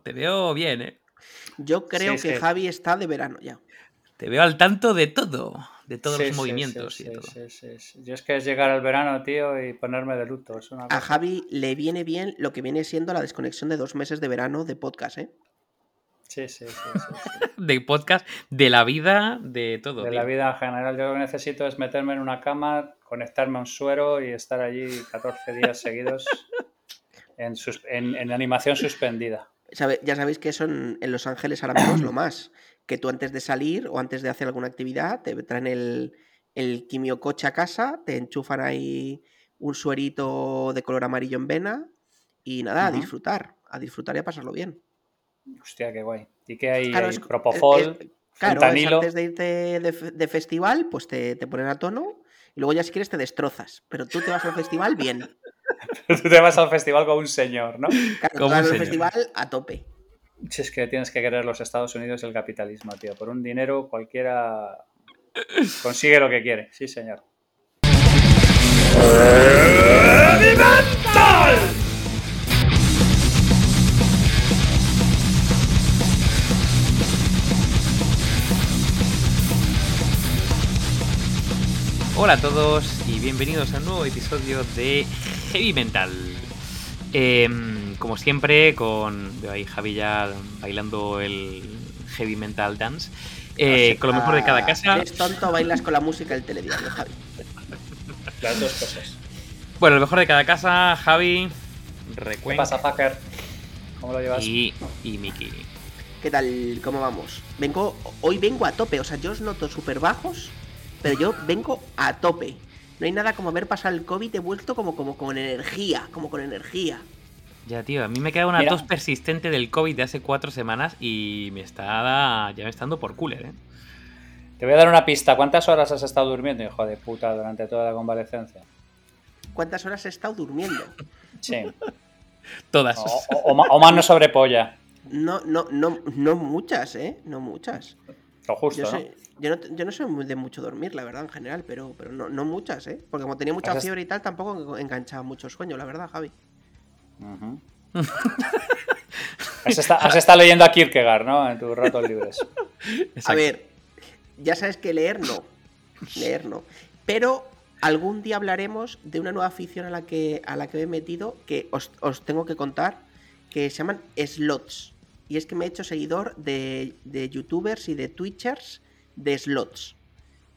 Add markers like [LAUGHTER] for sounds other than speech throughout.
veo, te veo bien, ¿eh? Yo creo Sí, que sí. Javi está de verano ya. Te veo al tanto de todo, de todos Sí, los sí, movimientos sí, y todo. sí, sí, sí. Yo es que es llegar al verano, tío, y ponerme de luto. Es una A cosa- Javi le viene bien lo que viene siendo la desconexión de dos meses de verano de podcast, ¿eh? Sí, sí, sí, sí, sí. [LAUGHS] De podcast, de la vida, de todo. De tío. la vida en general, yo lo que necesito es meterme en una cama, conectarme a un suero y estar allí 14 días seguidos [LAUGHS] en, sus- en- en animación suspendida. Sabe- ya sabéis que eso en, en Los Ángeles ahora mismo es lo más. Que tú antes de salir o antes de hacer alguna actividad te traen el, el quimiocoche a casa, te enchufan ahí un suerito de color amarillo en vena y nada, a disfrutar, a disfrutar y a pasarlo bien. Hostia, qué guay. ¿Y qué hay? Claro, es- Propofol, es- es- Claro, es fentanilo. antes de irte de festival, pues te, te ponen a tono y luego ya si quieres te destrozas. Pero tú te vas al festival bien. [LAUGHS] Tú te vas al festival con un señor, ¿no? Claro, Como vas un al señor. festival a tope. Si es que tienes que querer los Estados Unidos y el capitalismo, tío. Por un dinero cualquiera consigue lo que quiere. Sí, señor. Hola a todos y bienvenidos a un nuevo episodio de Heavy Mental. Em, como siempre, con veo ahí Javi ya bailando el Heavy Mental Dance. eh, con lo mejor de cada casa. Eres tonto, bailas con la música del telediario, Javi. Las dos cosas. Bueno, lo mejor de cada casa, Javi, ¿Qué Recuenc pasa, fucker? ¿Cómo lo llevas? y, y Miki. ¿Qué tal? ¿Cómo vamos? Vengo, hoy vengo a tope, o sea, yo os noto súper bajos, pero yo vengo a tope. No hay nada como haber pasado el COVID, he vuelto como, como con energía, como con energía. Ya, tío, a mí me queda una Mira. tos persistente del COVID de hace cuatro semanas y me está ya me está dando por cooler, ¿eh? Te voy a dar una pista. ¿Cuántas horas has estado durmiendo, hijo de puta, durante toda la convalecencia? ¿Cuántas horas he estado durmiendo? Sí. [LAUGHS] Todas. O, o- o o mano sobre polla. No, no, no, no muchas, ¿eh? No muchas. Justo, Yo, ¿no? soy- yo, no, yo no soy muy de mucho dormir, la verdad, en general, pero, pero no, no muchas, ¿eh? Porque como tenía mucha fiebre y tal, tampoco enganchaba mucho sueño, la verdad, Javi. [LAUGHS] Has, esta- has estado leyendo a Kierkegaard, ¿no? En tus ratos libres. [LAUGHS] A ver, ya sabes que leer no. Leer no. Pero algún día hablaremos de una nueva afición a la que, a la que me he metido que os, os tengo que contar, que se llaman slots. Y es que me he hecho seguidor de, de youtubers y de twitchers de slots.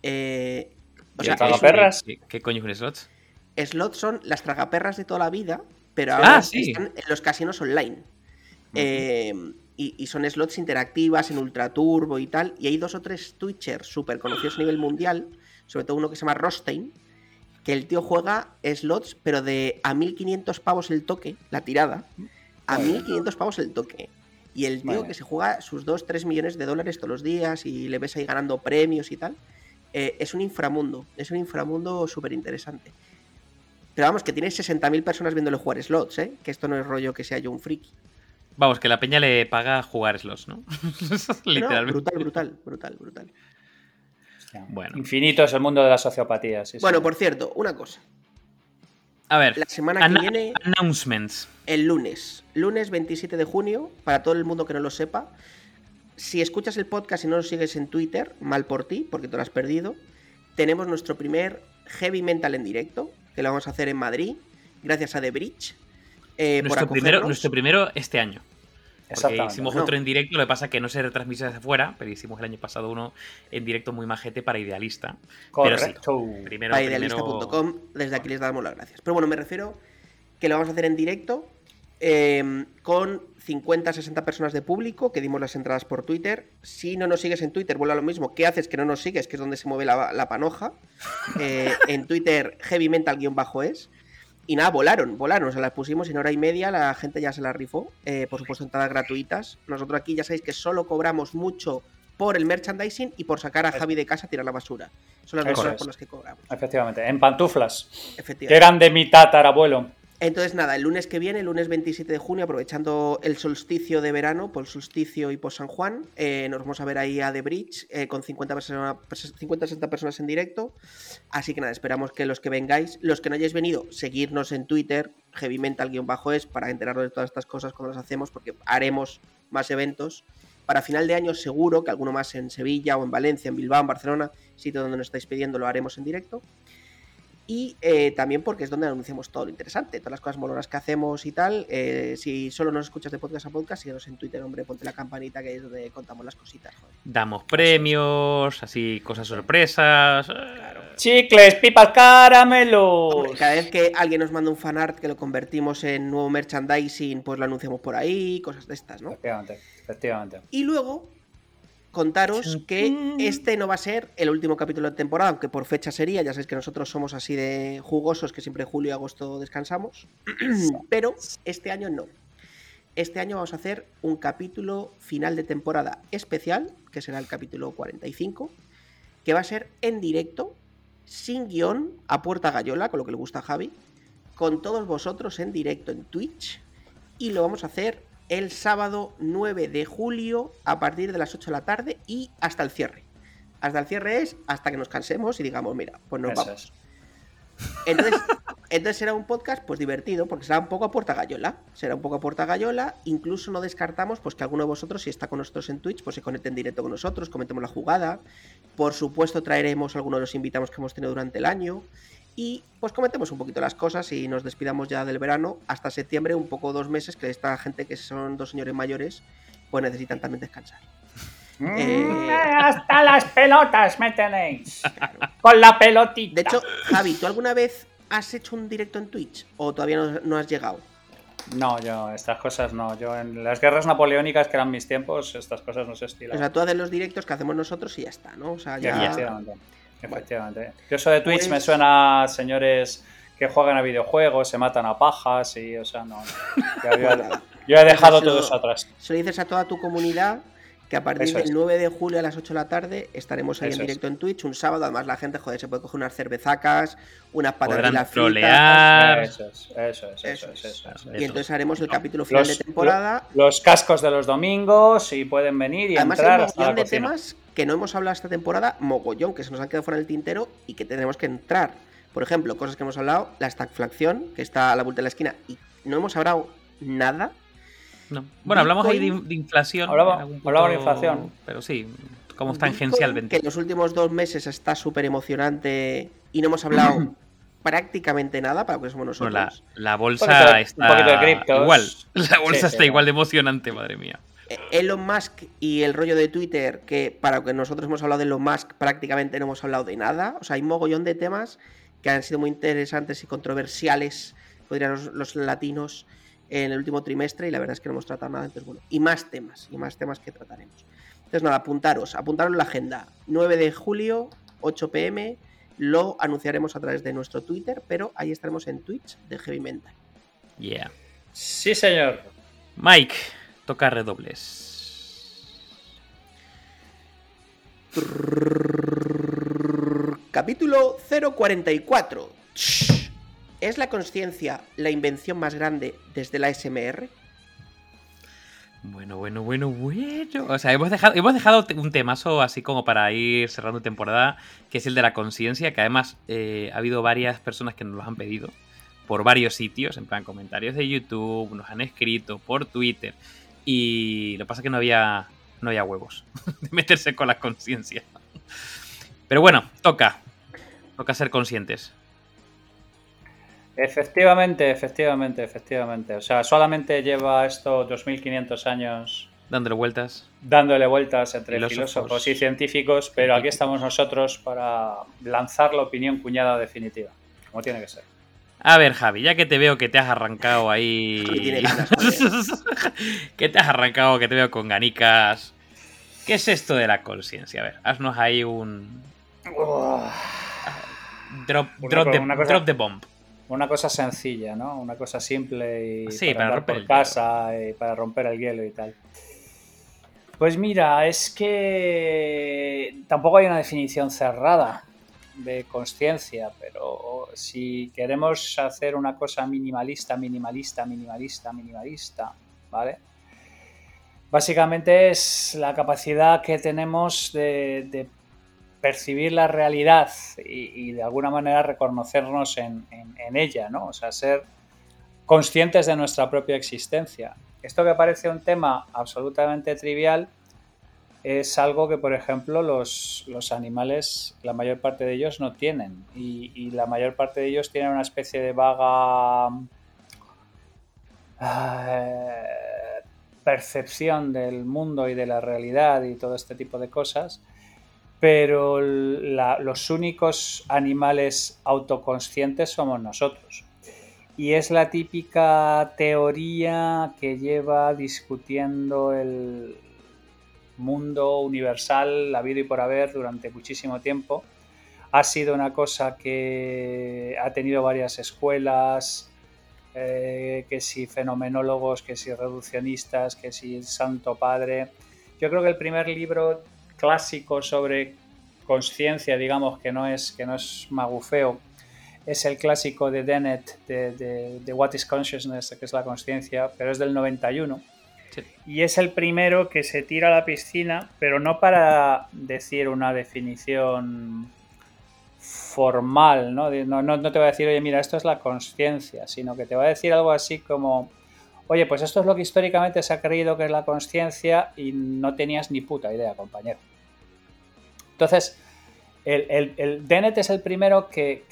Eh, o ¿Y sea, el es un- tragaperras? ¿Qué, qué coño es slots? slots son las tragaperras de toda la vida, pero Ah, ahora sí. están en los casinos online. Eh, y, y son slots interactivas en Ultra Turbo y tal. Y hay dos o tres Twitchers súper conocidos a nivel mundial, sobre todo uno que se llama Rostein, que el tío juega slots, pero de a 1500 pavos el toque, la tirada, a Muy bien. 1500 pavos el toque. Y el tío que se juega sus 2-3 millones de dólares todos los días y le ves ahí ganando premios y tal, eh, es un inframundo, es un inframundo súper interesante. Pero vamos, que tiene 60.000 personas viéndole jugar slots, ¿eh? Que esto no es rollo que sea yo un friki. Vamos, que la peña le paga jugar slots, ¿no? [LAUGHS] No, Literalmente. brutal, brutal, brutal, brutal. Bueno. Infinito es el mundo de la sociopatía. sí, Bueno, sí. por cierto, una cosa. A ver, La semana que viene, announcements. el lunes, lunes 27 de junio, para todo el mundo que no lo sepa, si escuchas el podcast y no nos sigues en Twitter, mal por ti, porque te lo has perdido, tenemos nuestro primer Heavy Mental en directo, que lo vamos a hacer en Madrid, gracias a The Bridge. eh, por Nuestro primero, acogernos. nuestro primero este año. Porque hicimos No. otro en directo, lo que pasa es que no se retransmitió desde fuera, pero hicimos el año pasado uno en directo muy majete para Idealista. Pero sí, Correcto. primero, para primero- idealista.com. Desde aquí les damos las gracias. Pero bueno, me refiero que lo vamos a hacer en directo eh, con 50-60 personas de público, que dimos las entradas por Twitter. Si no nos sigues en Twitter, vuelve a lo mismo. ¿Qué haces que no nos sigues? Que es donde se mueve la, la panoja. Eh, en Twitter, heavy mental-es. Y nada, volaron, volaron, se las pusimos en hora y media, la gente ya se las rifó, eh, por supuesto entradas gratuitas. Nosotros aquí ya sabéis que solo cobramos mucho por el merchandising y por sacar a Javi de casa a tirar la basura. Son las cosas por las que cobramos. Efectivamente. En pantuflas. Que Efectivamente. eran de mi tatarabuelo. Entonces, nada, el lunes que viene, el lunes 27 de junio, aprovechando el solsticio de verano, por solsticio y por San Juan, eh, nos vamos a ver ahí a The Bridge eh, con 50, 50 60 personas en directo. Así que nada, esperamos que los que vengáis, los que no hayáis venido, seguirnos en Twitter, Heavy Mental-es, para enteraros de todas estas cosas cuando las hacemos, porque haremos más eventos. Para final de año, seguro que alguno más en Sevilla o en Valencia, en Bilbao, en Barcelona, sitio donde nos estáis pidiendo, lo haremos en directo y eh, también porque es donde anunciamos todo lo interesante, todas las cosas molonas que hacemos y tal. Eh, si solo nos escuchas de podcast a podcast, síguenos en Twitter, hombre, ponte la campanita que es donde contamos las cositas. Damos premios, así, cosas sorpresas. Chicles, pipas, caramelos. cada vez que alguien nos manda un fanart que lo convertimos en nuevo merchandising, pues lo anunciamos por ahí, cosas de estas, ¿no? Efectivamente, efectivamente. Y luego, contaros que este no va a ser el último capítulo de temporada, aunque por fecha sería, ya sabéis que nosotros somos así de jugosos, que siempre julio y agosto descansamos, pero este año no. Este año vamos a hacer un capítulo final de temporada especial, que será el capítulo 45, que va a ser en directo, sin guion, a puerta gallola, con lo que le gusta a Javi, con todos vosotros en directo en Twitch, y lo vamos a hacer el sábado 9 de julio a partir de las 8 de la tarde y hasta el cierre. Hasta el cierre es hasta que nos cansemos y digamos, mira, pues nos vamos. Entonces, [LAUGHS] entonces será un podcast pues divertido, porque será un poco a puerta gallola. Será un poco a puerta gallola. Incluso no descartamos pues que alguno de vosotros, si está con nosotros en Twitch, pues se conecte en directo con nosotros, comentemos la jugada. Por supuesto, traeremos algunos de los invitados que hemos tenido durante el año y pues comentemos un poquito las cosas y nos despidamos ya del verano hasta septiembre, un poco dos meses, que esta gente que son dos señores mayores, pues necesitan también descansar. Mm, eh, hasta las pelotas me tenéis. Con la pelotita. De hecho, Javi, ¿tú alguna vez has hecho un directo en Twitch o todavía no, has llegado? No, yo, estas cosas no. Yo en las guerras napoleónicas, que eran mis tiempos, estas cosas no se estilan. O sea, tú haces los directos que hacemos nosotros y ya está, ¿no? O sea, ya. Efectivamente. Yo eso de Twitch me pues suena a señores que juegan a videojuegos, se matan a pajas y, o sea, no. [LAUGHS] Yo, he dejado todo eso atrás. Se lo dices a toda tu comunidad que a partir del 9 de julio a las 8 de la tarde estaremos ahí en directo en Twitch, un sábado, además la gente, joder, se puede coger unas cervezacas, unas patatas fritas. Eso es, eso es, eso, es, eso Y entonces haremos el capítulo final de temporada. Los cascos de los domingos y pueden venir y además, entrar hay un de temas que no hemos hablado esta temporada, mogollón, que se nos han quedado fuera del tintero y que tenemos que entrar. Por ejemplo, cosas que hemos hablado, la stagflación, que está a la vuelta de la esquina, y no hemos hablado nada. No. Bueno, hablamos ahí de, inflación. Hablamos, de inflación. Pero sí, como tangencialmente. Que en los últimos dos meses está súper emocionante y no hemos hablado [CLEARS THROAT] prácticamente nada para lo que somos nosotros. la, bolsa está igual. La bolsa está igual de emocionante, madre mía. Eh, Elon Musk y el rollo de Twitter, que para lo que nosotros hemos hablado de Elon Musk prácticamente no hemos hablado de nada. O sea, hay mogollón de temas que han sido muy interesantes y controversiales, podrían los, latinos, en el último trimestre y la verdad es que no hemos tratado nada. Entonces, bueno, y más temas, y más temas que trataremos. Entonces, nada, apuntaros, apuntaros en la agenda. 9 de julio, 8 pm, lo anunciaremos a través de nuestro Twitter, pero ahí estaremos en Twitch de Heavy Mental. Yeah. Sí, señor. Mike, Toca redobles. Capítulo 044. ¿Es la conciencia la invención más grande desde la SMR? Bueno, bueno, bueno, bueno. O sea, hemos dejado, hemos dejado un temazo así como para ir cerrando temporada, que es el de la conciencia, que además eh, ha habido varias personas que nos lo han pedido por varios sitios, en plan comentarios de YouTube, nos han escrito por Twitter. Y lo que pasa es que no había, no había huevos [LAUGHS] de meterse con la conciencia. Pero bueno, toca. Toca ser conscientes. Efectivamente, efectivamente, efectivamente. O sea, solamente lleva esto 2500 años. Dándole vueltas. Dándole vueltas entre filósofos, y científicos, pero aquí estamos nosotros para lanzar la opinión cuñada definitiva, como tiene que ser. A ver, Javi, ya que te veo que te has arrancado ahí. [LAUGHS] que te has arrancado, que te veo con ganicas. ¿Qué es esto de la conciencia? A ver, haznos ahí un. Drop, drop, de, bomb. Una cosa sencilla, ¿no? Una cosa simple y sí, para, romper por casa y para romper el hielo y tal. Pues mira, es que tampoco hay una definición cerrada. de conciencia, pero si queremos hacer una cosa minimalista, minimalista, minimalista, minimalista, ¿vale? Básicamente es la capacidad que tenemos de, percibir la realidad y, de alguna manera reconocernos en, ella, ¿no? O sea, ser conscientes de nuestra propia existencia. Esto que parece un tema absolutamente trivial, es algo que, por ejemplo, los, animales, la mayor parte de ellos no tienen. Y, la mayor parte de ellos tienen una especie de vaga eh, percepción del mundo y de la realidad y todo este tipo de cosas. Pero los únicos animales autoconscientes somos nosotros. Y es la típica teoría que lleva discutiendo el, mundo universal, la vida y por haber durante muchísimo tiempo. Ha sido una cosa que ha tenido varias escuelas, eh, que si fenomenólogos, que si reduccionistas, que si Santo Padre. Yo creo que el primer libro clásico sobre conciencia, digamos, que no es, que no es magufeo, es el clásico de Dennett de, de What is Consciousness, que es la conciencia, pero es del 91 y es el primero que se tira a la piscina, pero no para decir una definición formal, ¿no? No, te va a decir, oye, mira, esto es la conciencia, sino que te va a decir algo así como, oye, pues esto es lo que históricamente se ha creído que es la conciencia y no tenías ni puta idea, compañero. Entonces, el, el, es el primero que,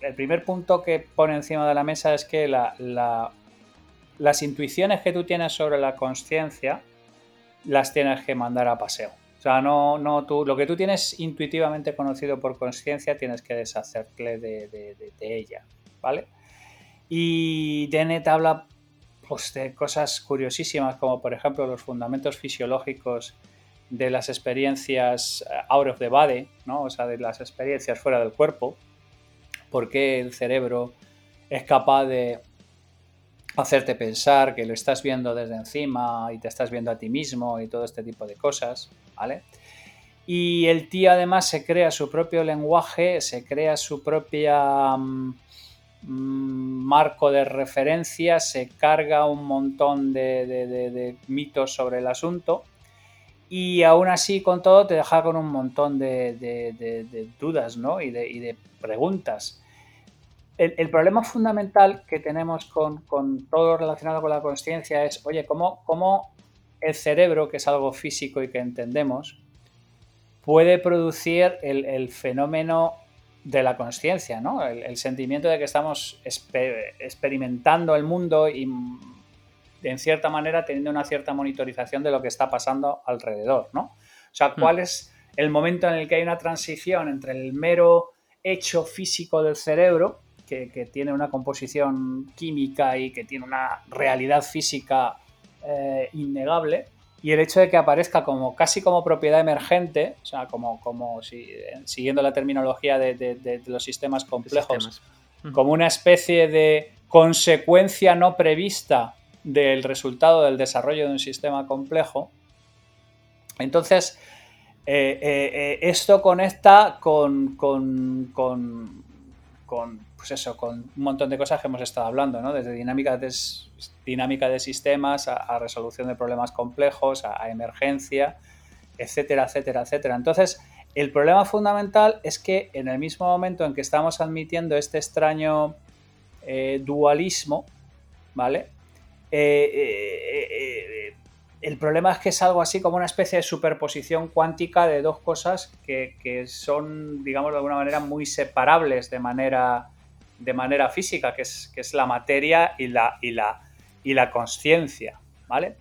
el primer punto que pone encima de la mesa es que la, las intuiciones que tú tienes sobre la conciencia las tienes que mandar a paseo. O sea, no, no tú, lo que tú tienes intuitivamente conocido por conciencia tienes que deshacerte de, ella, ¿vale? Y Dennett habla pues, de cosas curiosísimas como por ejemplo los fundamentos fisiológicos de las experiencias eh, out of the body, ¿no? o sea, de las experiencias fuera del cuerpo, por qué el cerebro es capaz de hacerte pensar que lo estás viendo desde encima y te estás viendo a ti mismo y todo este tipo de cosas, ¿vale? Y el tío además se crea su propio lenguaje, se crea su propia mm, marco de referencia, se carga un montón de, mitos sobre el asunto y aún así con todo te deja con un montón de, dudas ¿no? y, de preguntas el, problema fundamental que tenemos con, todo relacionado con la conciencia es, oye, ¿cómo, ¿cómo, el cerebro, que es algo físico y que entendemos, puede producir el, fenómeno de la conciencia, ¿no? El, sentimiento de que estamos experimentando el mundo y en cierta manera teniendo una cierta monitorización de lo que está pasando alrededor, ¿no? O sea, ¿cuál hmm. es el momento en el que hay una transición entre el mero hecho físico del cerebro que, tiene una composición química y que tiene una realidad física eh, innegable, y el hecho de que aparezca como casi como propiedad emergente, o sea, como, como si, siguiendo la terminología de, los sistemas complejos, como una especie de consecuencia no prevista del resultado del desarrollo de un sistema complejo. Entonces, eh, eh, esto conecta con, con, pues eso, con un montón de cosas que hemos estado hablando, ¿no? Desde dinámica de, dinámica de sistemas a, resolución de problemas complejos, a, emergencia, etcétera, etcétera, etcétera. Entonces, el problema fundamental es que en el mismo momento en que estamos admitiendo este extraño eh, dualismo, ¿vale? Eh, eh, el problema es que es algo así como una especie de superposición cuántica de dos cosas que, son, digamos, de alguna manera muy separables de manera de manera física, que es, que es la materia y la, y la, y la conciencia, ¿vale?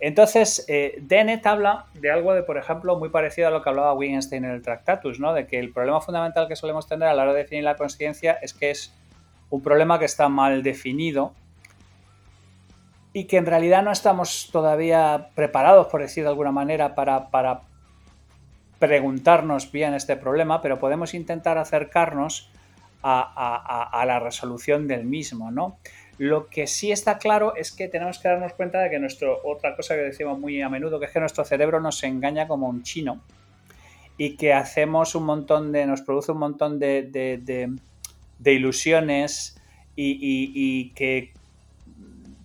Entonces, eh, Dennett habla de algo de, por ejemplo, muy parecido a lo que hablaba Wittgenstein en el Tractatus, ¿no? De que el problema fundamental que solemos tener a la hora de definir la conciencia es que es un problema que está mal definido y que en realidad no estamos todavía preparados, por decir de alguna manera, para, para preguntarnos bien este problema, pero podemos intentar acercarnos a, la resolución del mismo, ¿no? Lo que sí está claro es que tenemos que darnos cuenta de que nuestro, otra cosa que decimos muy a menudo, que es que nuestro cerebro nos engaña como un chino y que hacemos un montón de, nos produce un montón de, de, ilusiones y, que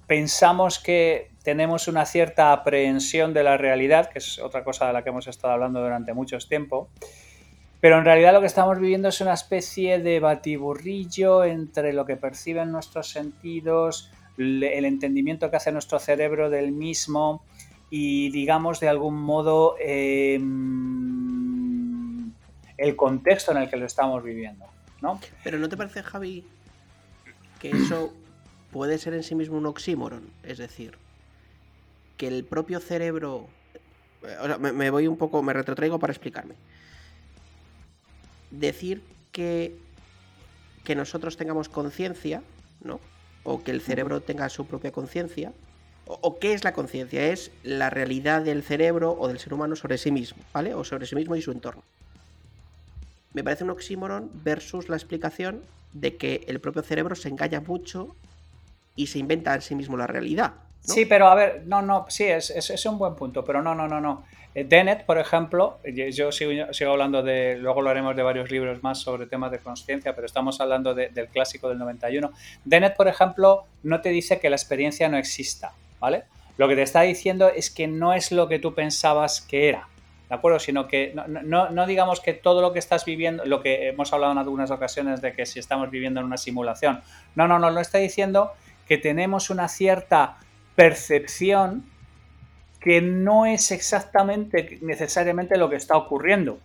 pensamos que tenemos una cierta aprehensión de la realidad, que es otra cosa de la que hemos estado hablando durante mucho tiempo, pero en realidad lo que estamos viviendo es una especie de batiburrillo entre lo que perciben nuestros sentidos, el entendimiento que hace nuestro cerebro del mismo y digamos de algún modo em, el contexto en el que lo estamos viviendo. ¿no? Pero ¿no te parece, Javi, que eso puede ser en sí mismo un oxímoron? Es decir, que el propio cerebro... me voy un poco, me retrotraigo para explicarme decir que, que nosotros tengamos conciencia, ¿no? O que el cerebro tenga su propia conciencia. O, qué es la conciencia? Es la realidad del cerebro o del ser humano sobre sí mismo, ¿vale? O sobre sí mismo y su entorno. Me parece un oxímoron versus la explicación de que el propio cerebro se engaña mucho y se inventa en sí mismo la realidad. Sí, pero a ver, no, no, sí, es, es, un buen punto, pero no, no, no, no. Eh, Dennett, por ejemplo, yo sigo, sigo, hablando de, luego lo haremos de varios libros más sobre temas de conciencia, pero estamos hablando del clásico del 91. Dennett, por ejemplo, no te dice que la experiencia no exista, ¿vale? Lo que te está diciendo es que no es lo que tú pensabas que era, ¿de acuerdo? Sino que no, no, digamos que todo lo que estás viviendo, lo que hemos hablado en algunas ocasiones de que si estamos viviendo en una simulación, no, no, no, lo está diciendo que tenemos una cierta percepción que no es exactamente necesariamente lo que está ocurriendo,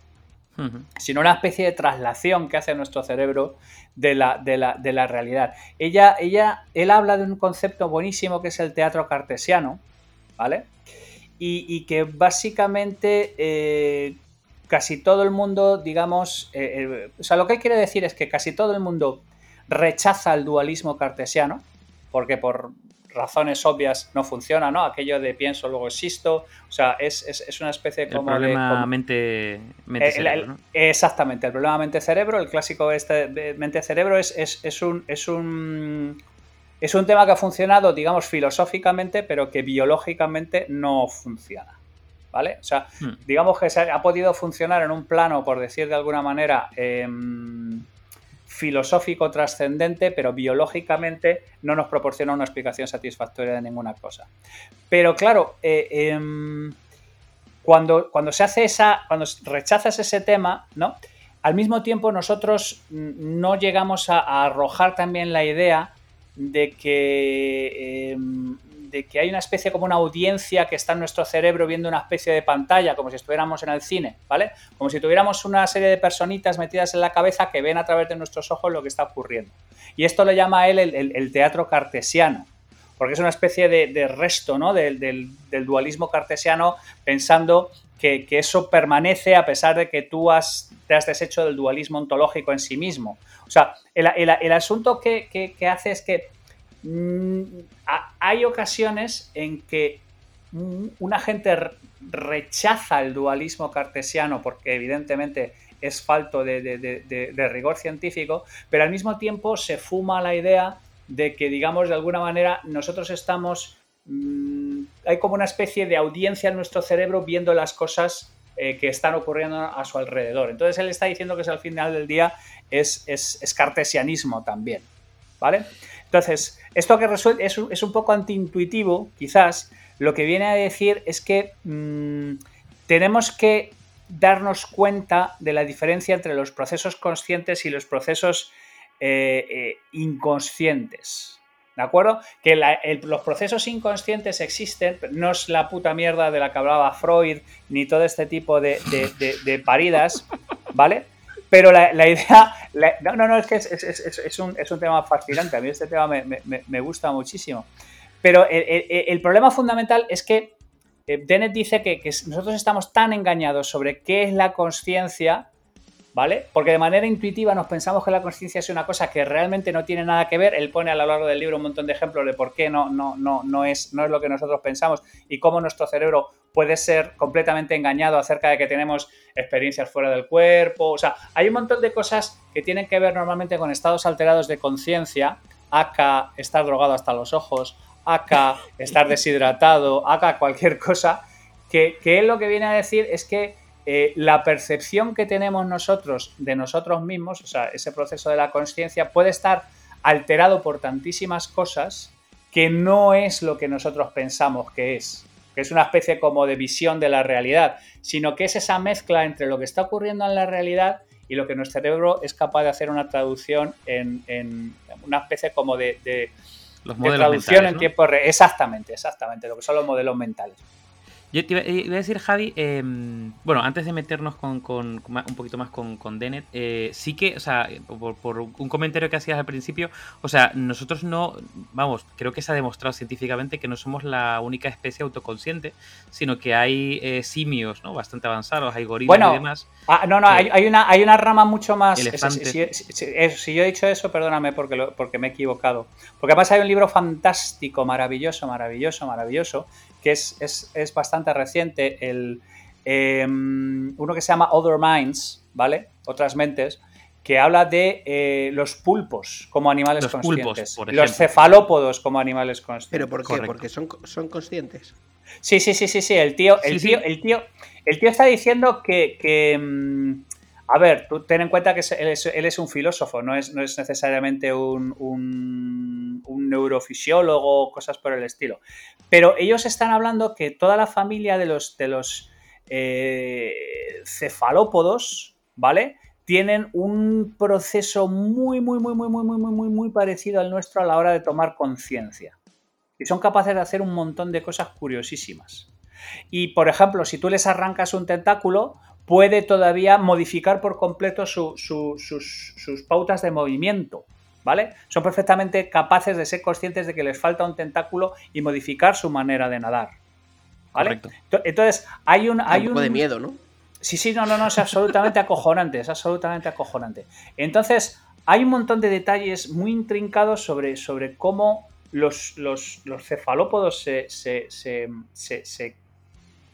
sino una especie de traslación que hace nuestro cerebro de la, de la, realidad. Ella, ella, él habla de un concepto buenísimo que es el teatro cartesiano, ¿vale? Y, que básicamente eh, casi todo el mundo, digamos, eh, eh, o sea, lo que él quiere decir es que casi todo el mundo rechaza el dualismo cartesiano, porque por razones obvias no funciona, ¿no? Aquello de pienso, luego existo. O sea, es, una especie como el problema mente, mente cerebro, Exactamente, el problema mente-cerebro, el clásico este mente-cerebro es, es, un, es, un, es un tema que ha funcionado, digamos, filosóficamente, pero que biológicamente no funciona. ¿Vale? O sea, hmm. digamos que se ha, podido funcionar en un plano, por decir de alguna manera, em, filosófico trascendente, pero biológicamente no nos proporciona una explicación satisfactoria de ninguna cosa. Pero claro, eh, em, cuando, cuando se hace esa, cuando rechazas ese tema, ¿no? Al mismo tiempo nosotros no llegamos a, arrojar también la idea de que em, de que hay una especie como una audiencia que está en nuestro cerebro viendo una especie de pantalla, como si estuviéramos en el cine, ¿vale? Como si tuviéramos una serie de personitas metidas en la cabeza que ven a través de nuestros ojos lo que está ocurriendo. Y esto le llama él el, teatro cartesiano, porque es una especie de, resto ¿no? del, dualismo cartesiano, pensando que, eso permanece a pesar de que tú has, te has deshecho del dualismo ontológico en sí mismo. O sea, el, asunto que, hace es que hay ocasiones en que una gente rechaza el dualismo cartesiano porque evidentemente es falto de, rigor científico, pero al mismo tiempo se fuma la idea de que, digamos, de alguna manera nosotros estamos... Mm, hay como una especie de audiencia en nuestro cerebro viendo las cosas eh, que están ocurriendo a su alrededor. Entonces él está diciendo que es al final del día es, es cartesianismo también. ¿Vale? Entonces, esto que resuelve es, es un poco antiintuitivo, quizás, lo que viene a decir es que mm, tenemos que darnos cuenta de la diferencia entre los procesos conscientes y los procesos eh, eh, inconscientes. ¿De acuerdo? Que los procesos inconscientes existen, no es la puta mierda de la que hablaba Freud, ni todo este tipo de, de paridas, ¿vale? Pero la, idea, no, no, no, es que es, un, tema fascinante, a mí este tema me, gusta muchísimo. Pero el, problema fundamental es que eh, Dennett dice que, nosotros estamos tan engañados sobre qué es la conciencia, ¿vale? Porque de manera intuitiva nos pensamos que la conciencia es una cosa que realmente no tiene nada que ver. Él pone a lo largo del libro un montón de ejemplos de por qué no, no, no, no, es, no es lo que nosotros pensamos y cómo nuestro cerebro puede ser completamente engañado acerca de que tenemos experiencias fuera del cuerpo. O sea, hay un montón de cosas que tienen que ver normalmente con estados alterados de conciencia. Acá estar drogado hasta los ojos, acá estar [LAUGHS] deshidratado, acá cualquier cosa, que, que, él lo que viene a decir es que eh, la percepción que tenemos nosotros de nosotros mismos, o sea, ese proceso de la conciencia, puede estar alterado por tantísimas cosas que no es lo que nosotros pensamos que es, que es una especie como de visión de la realidad, sino que es esa mezcla entre lo que está ocurriendo en la realidad y lo que nuestro cerebro es capaz de hacer una traducción en, una especie como de, los modelos traducción en tiempo real. Exactamente, exactamente, lo que son los modelos mentales. Yo te iba, a decir, Javi, em, bueno, antes de meternos con, un poquito más con, con Denet, eh, sí que, o sea, por, un comentario que hacías al principio, o sea, nosotros no, vamos, creo que se ha demostrado científicamente que no somos la única especie autoconsciente, sino que hay eh, simios, ¿no? Bastante avanzados, hay gorilas y demás. Ah, no, no, hay, una, hay una rama mucho más... Si, yo he dicho eso, perdóname porque, porque me he equivocado. Porque además hay un libro fantástico, maravilloso, maravilloso, maravilloso, que es, bastante reciente, el, em, uno que se llama Other Minds, ¿vale? Otras mentes, que habla de eh, los pulpos como animales conscientes. los cefalópodos como animales conscientes. ¿Pero por qué? Porque son, son conscientes. Sí, sí, sí, sí, sí. El tío, el tío, el tío, el tío está diciendo que, em, a ver, tú ten en cuenta que él es, un filósofo, no es, necesariamente un, neurofisiólogo, cosas por el estilo. Pero ellos están hablando que toda la familia de los, de los eh, cefalópodos, ¿vale? Tienen un proceso muy, muy, muy, muy, muy, muy, muy, muy, muy parecido al nuestro a la hora de tomar conciencia. Y son capaces de hacer un montón de cosas curiosísimas. Y, por ejemplo, si tú les arrancas un tentáculo, puede todavía modificar por completo sus, pautas de movimiento. ¿Vale? Son perfectamente capaces de ser conscientes de que les falta un tentáculo y modificar su manera de nadar. ¿Vale? Entonces, hay un. Hay un poco de miedo, ¿no? Sí, sí, no, no, no, es absolutamente [LAUGHS] acojonante, es absolutamente acojonante. Entonces, hay un montón de detalles muy intrincados sobre, sobre cómo los, los, cefalópodos se, se, se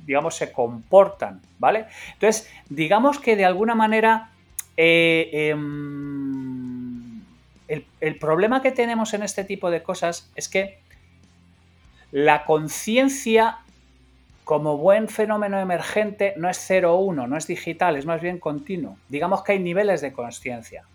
digamos, se comportan, ¿vale? Entonces, digamos que de alguna manera eh, em, el, problema que tenemos en este tipo de cosas es que la conciencia como buen fenómeno emergente no es 0-1, no es digital, es más bien continuo. Digamos que hay niveles de conciencia.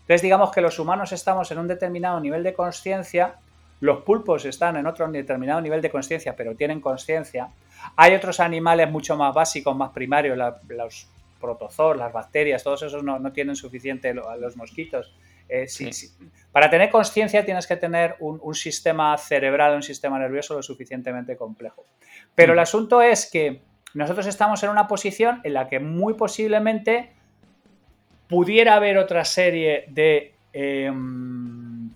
Entonces digamos que los humanos estamos en un determinado nivel de conciencia, los pulpos están en otro determinado nivel de conciencia, pero tienen conciencia, hay otros animales mucho más básicos, más primarios, los protozoos, las bacterias, todos esos no, tienen suficiente a los mosquitos. Eh, para tener conciencia tienes que tener un, sistema cerebral, un sistema nervioso lo suficientemente complejo. Pero el asunto es que nosotros estamos en una posición en la que muy posiblemente pudiera haber otra serie de em,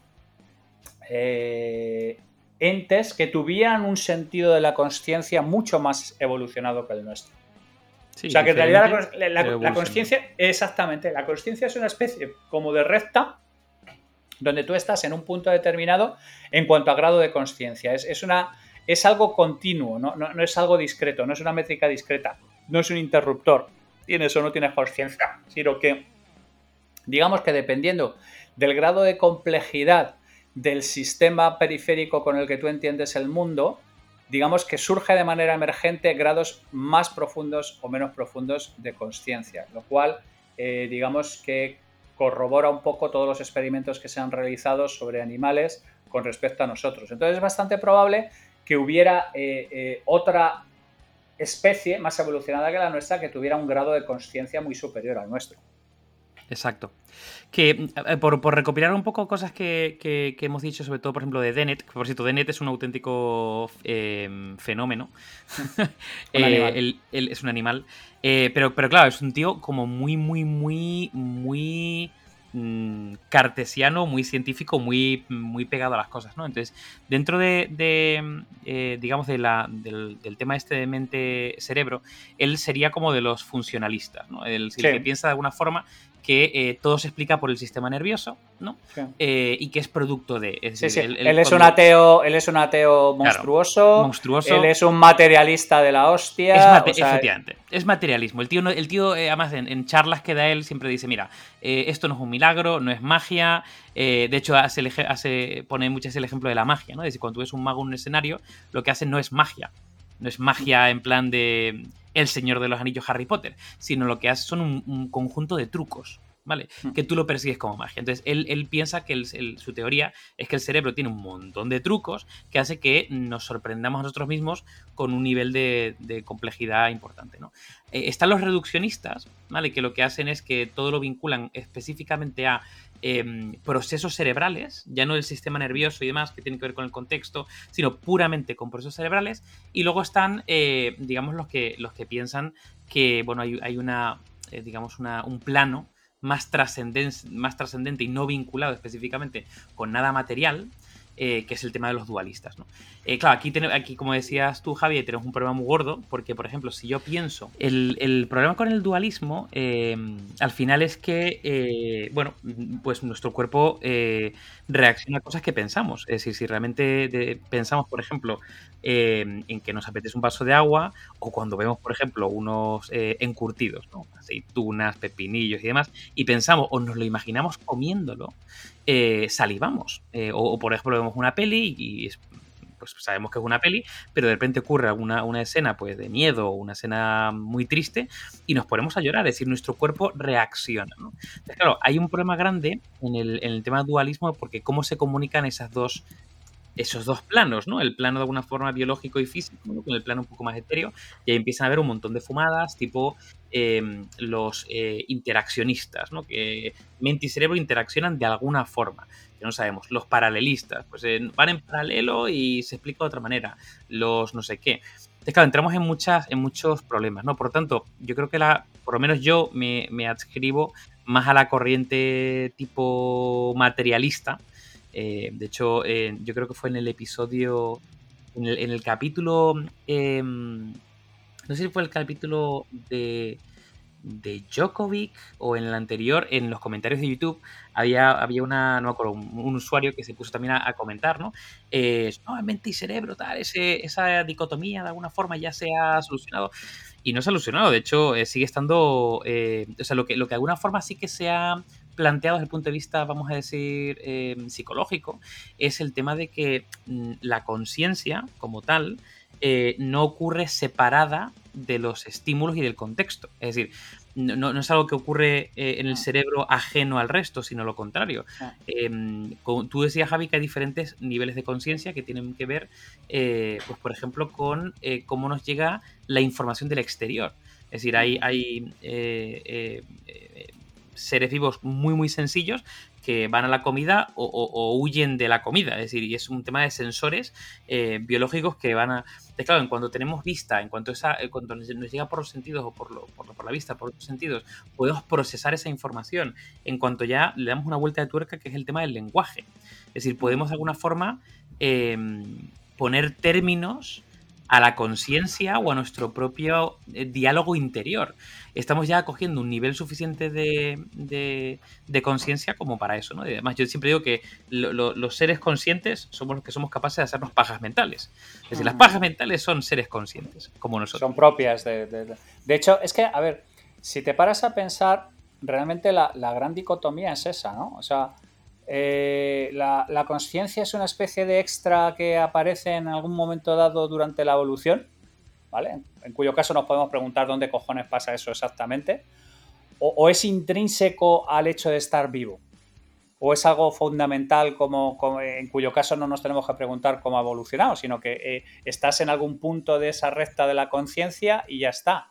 eh, entes que tuvieran un sentido de la conciencia mucho más evolucionado que el nuestro. o sea que en realidad la, conciencia, exactamente, la conciencia es una especie como de recta donde tú estás en un punto determinado en cuanto a grado de conciencia. Es, una, es algo continuo, ¿no? No, no es algo discreto, no es una métrica discreta, no es un interruptor. Tienes o no tienes conciencia, sino que digamos que dependiendo del grado de complejidad del sistema periférico con el que tú entiendes el mundo, digamos que surge de manera emergente grados más profundos o menos profundos de conciencia, lo cual eh, digamos que corrobora un poco todos los experimentos que se han realizado sobre animales con respecto a nosotros. Entonces es bastante probable que hubiera eh, eh, otra especie más evolucionada que la nuestra que tuviera un grado de conciencia muy superior al nuestro. Exacto. Que eh, por, recopilar un poco cosas que, hemos dicho, sobre todo, por ejemplo, de Denet, que por cierto, Denet es un auténtico em, fenómeno. [LAUGHS] Eh, es un animal. Eh, pero, pero claro, es un tío como muy, muy, muy, muy mm, cartesiano, muy científico, muy, muy pegado a las cosas, ¿no? Entonces, dentro de, digamos, de la, del, tema este de mente-cerebro, él sería como de los funcionalistas, ¿no? El, el que piensa de alguna forma que eh, todo se explica por el sistema nervioso, ¿no? Eh, y que es producto de. él, es un ateo, él es un ateo monstruoso. monstruoso. Él es un materialista de la hostia. Es efectivamente. Es materialismo. El tío, el tío eh, además, en, charlas que da él, siempre dice: Mira, esto no es un milagro, no es magia. de hecho, hace, hace, pone muchas el ejemplo de la magia, ¿no? Es decir, cuando tú ves un mago en un escenario, lo que hace no es magia. No es magia en plan de El Señor de los Anillos Harry Potter, sino lo que hace son un, conjunto de trucos. ¿Vale? Hmm. Que tú lo persigues como magia. Entonces, él, piensa que su teoría es que el cerebro tiene un montón de trucos que hace que nos sorprendamos a nosotros mismos con un nivel de, complejidad importante, ¿no? Eh, están los reduccionistas, ¿vale? Que lo que hacen es que todo lo vinculan específicamente a Em, procesos cerebrales, ya no del sistema nervioso y demás que tienen que ver con el contexto, sino puramente con procesos cerebrales. Y luego están, eh, digamos, los que, los que piensan que, bueno, hay, una, eh, digamos, un plano más más trascendente y no vinculado específicamente con nada material, eh, que es el tema de los dualistas. Eh, claro, aquí, como decías tú, Javi, tenemos un problema muy gordo, porque, por ejemplo, si yo pienso, el, problema con el dualismo, eh, al final es que, bueno, pues nuestro cuerpo reacciona a cosas que pensamos. Es decir, si realmente pensamos, por ejemplo, en que nos apetece un vaso de agua, o cuando vemos, por ejemplo, unos encurtidos, ¿no? aceitunas, pepinillos y demás, y pensamos o nos lo imaginamos comiéndolo, eh, salivamos. Eh, o, por ejemplo, vemos una peli y pues sabemos que es una peli, pero de repente ocurre una, una escena pues, de miedo o una escena muy triste y nos ponemos a llorar, es decir, nuestro cuerpo reacciona. Entonces, claro, hay un problema grande en el, en el tema dualismo porque cómo se comunican esas dos esos dos planos, ¿no? El plano de alguna forma biológico y físico, con el plano un poco más etéreo, y ahí empiezan a haber un montón de fumadas, tipo em, los eh, interaccionistas, ¿no? Que mente y cerebro interaccionan de alguna forma, que no sabemos. Los paralelistas, pues van en paralelo y se explica de otra manera. Los no sé qué. Entonces, claro, entramos en, muchas, en muchos problemas, ¿no? Por lo tanto, yo creo que la, por lo menos yo me, me adscribo más a la corriente tipo materialista, eh, de hecho, eh, yo creo que fue en el episodio, en el, capítulo, em, no sé si fue el capítulo de, de Djokovic o en el anterior, en los comentarios de YouTube, había, había una, no me acuerdo, un, usuario que se puso también a, comentar, ¿no? Eh, no, mente y cerebro, tal, ese, esa dicotomía de alguna forma ya se ha solucionado. Y no se ha solucionado, de hecho, sigue estando, o sea, lo que, lo que de alguna forma sí que se ha planteado desde el punto de vista, vamos a decir, eh, psicológico, es el tema de que mm, la conciencia como tal eh, no ocurre separada de los estímulos y del contexto. Es decir, no, es algo que ocurre eh, en el ah. cerebro ajeno al resto, sino lo contrario. Ah. Em, tú decías, Javi, que hay diferentes niveles de conciencia que tienen que ver, pues, por ejemplo, con cómo nos llega la información del exterior. Es decir, hay, hay seres vivos muy, muy sencillos que van a la comida o, huyen de la comida. Es decir, y es un tema de sensores eh, biológicos que van a. claro, en cuanto tenemos vista, en cuanto, esa, eh, cuando nos llega por los sentidos o por, lo, por, la vista, por otros sentidos, podemos procesar esa información. En cuanto ya le damos una vuelta de tuerca, que es el tema del lenguaje. Es decir, podemos de alguna forma em, poner términos a la conciencia o a nuestro propio eh, diálogo interior. Estamos ya cogiendo un nivel suficiente de, conciencia como para eso, ¿no? además, yo siempre digo que los seres conscientes somos los que somos capaces de hacernos pajas mentales. Es decir, las pajas mentales son seres conscientes, como nosotros. Son propias de... De, hecho, es que, a ver, si te paras a pensar, realmente la, la gran dicotomía es esa, ¿no? O sea, eh, la, conciencia es una especie de extra que aparece en algún momento dado durante la evolución, ¿vale? En cuyo caso nos podemos preguntar dónde cojones pasa eso exactamente. O, es intrínseco al hecho de estar vivo. O es algo fundamental como, en cuyo caso no nos tenemos que preguntar cómo ha evolucionado, sino que eh, estás en algún punto de esa recta de la conciencia y ya está.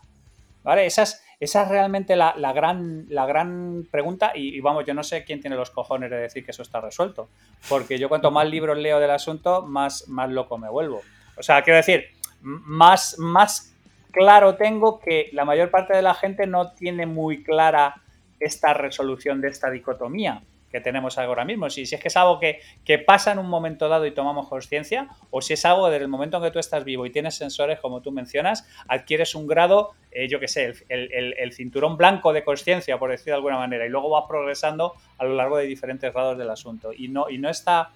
¿Vale? Esas, esa es realmente la, gran, la gran pregunta y, vamos, yo no sé quién tiene los cojones de decir que eso está resuelto, porque yo cuanto más libros leo del asunto, más, más loco me vuelvo. O sea, quiero decir, más, más claro tengo que la mayor parte de la gente no tiene muy clara esta resolución de esta dicotomía que tenemos ahora mismo. Si, es que es algo que, pasa en un momento dado y tomamos conciencia, o si es algo desde el momento en que tú estás vivo y tienes sensores, como tú mencionas, adquieres un grado, eh, yo qué sé, el, cinturón blanco de conciencia, por decir de alguna manera, y luego vas progresando a lo largo de diferentes grados del asunto. Y no, y no está,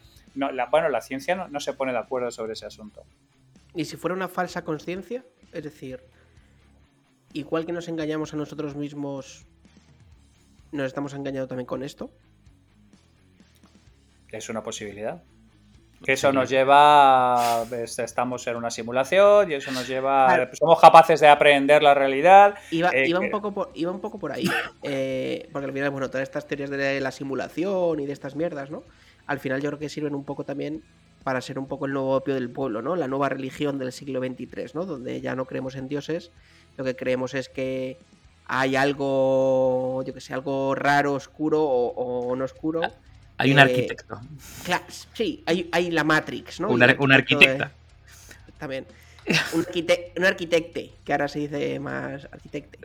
bueno, la ciencia no, no se pone de acuerdo sobre ese asunto. ¿Y si fuera una falsa conciencia? Es decir, igual que nos engañamos a nosotros mismos, nos estamos engañando también con esto es una posibilidad. Que eso nos lleva, estamos en una simulación y eso nos lleva, somos capaces de aprender la realidad. Iba, iba un, poco por, iba un poco por ahí, [LAUGHS] eh, porque al final, bueno, todas estas teorías de la simulación y de estas mierdas, ¿no? Al final yo creo que sirven un poco también para ser un poco el nuevo opio del pueblo, ¿no? La nueva religión del siglo XXIII, ¿no? Donde ya no creemos en dioses, lo que creemos es que hay algo, yo que sé, algo raro, oscuro o, no oscuro. Hay un arquitecto. Claro, sí, hay, hay, la Matrix, ¿no? Una, arquitecta. también. Un, un, arquitecte, que ahora se dice más arquitecte.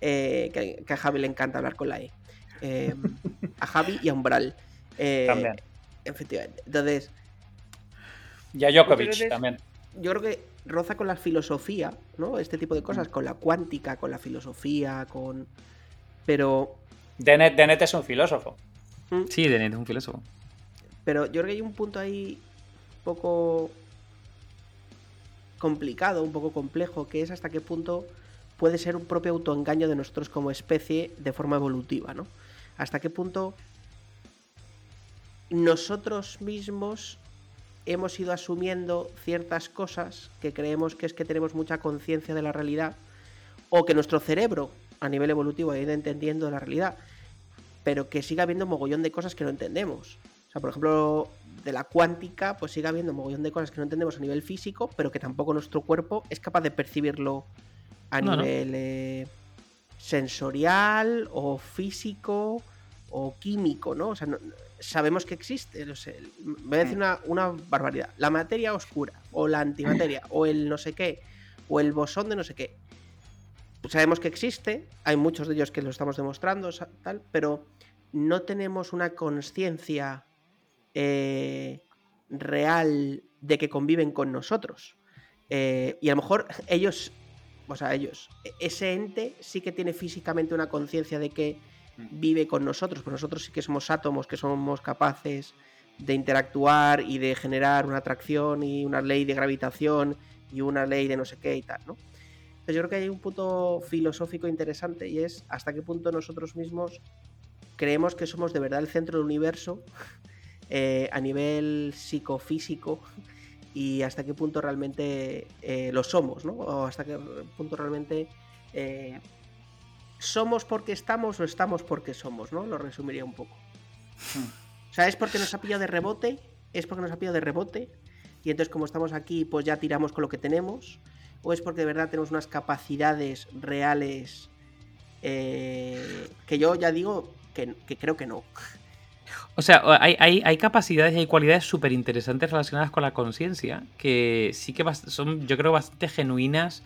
Eh, que, a Javi le encanta hablar con la E. Em, a Javi y a Umbral. Eh, también. Efectivamente. Entonces. Y a Djokovic también. Yo creo que roza con la filosofía, ¿no? Este tipo de cosas, con la cuántica, con la filosofía, con. Pero. Denet, Denet es un filósofo. ¿Mm? Sí, Denet es un filósofo. Pero yo creo que hay un punto ahí un poco complicado, un poco complejo, que es hasta qué punto puede ser un propio autoengaño de nosotros como especie de forma evolutiva, ¿no? Hasta qué punto nosotros mismos hemos ido asumiendo ciertas cosas que creemos que es que tenemos mucha conciencia de la realidad o que nuestro cerebro a nivel evolutivo ha ido entendiendo la realidad, pero que siga habiendo mogollón de cosas que no entendemos. O sea, por ejemplo, de la cuántica, pues sigue habiendo mogollón de cosas que no entendemos a nivel físico, pero que tampoco nuestro cuerpo es capaz de percibirlo a nivel eh, sensorial o físico o químico, ¿no? O sea, sabemos que existe. No sé, voy a decir una, barbaridad. La materia oscura, o la antimateria, o el no sé qué, o el bosón de no sé qué. Sabemos que existe, hay muchos de ellos que lo estamos demostrando, tal, pero no tenemos una conciencia eh, real de que conviven con nosotros. Eh, y a lo mejor ellos, o sea, ellos, e-, ese ente sí que tiene físicamente una conciencia de que vive con nosotros, pues nosotros sí que somos átomos que somos capaces de interactuar y de generar una atracción y una ley de gravitación y una ley de no sé qué y tal, ¿no? Entonces yo creo que hay un punto filosófico interesante y es hasta qué punto nosotros mismos creemos que somos de verdad el centro del universo [LAUGHS] eh, a nivel psicofísico y hasta qué punto realmente eh, lo somos, ¿no? O hasta qué punto realmente eh, somos porque estamos o estamos porque somos, ¿no? Lo resumiría un poco. O sea, es porque nos ha pillado de rebote, es porque nos ha pillado de rebote, y entonces como estamos aquí, pues ya tiramos con lo que tenemos, o es porque de verdad tenemos unas capacidades reales eh, que yo ya digo que, creo que no. O sea, hay, hay, capacidades y hay cualidades súper interesantes relacionadas con la conciencia que sí que son, yo creo, bastante genuinas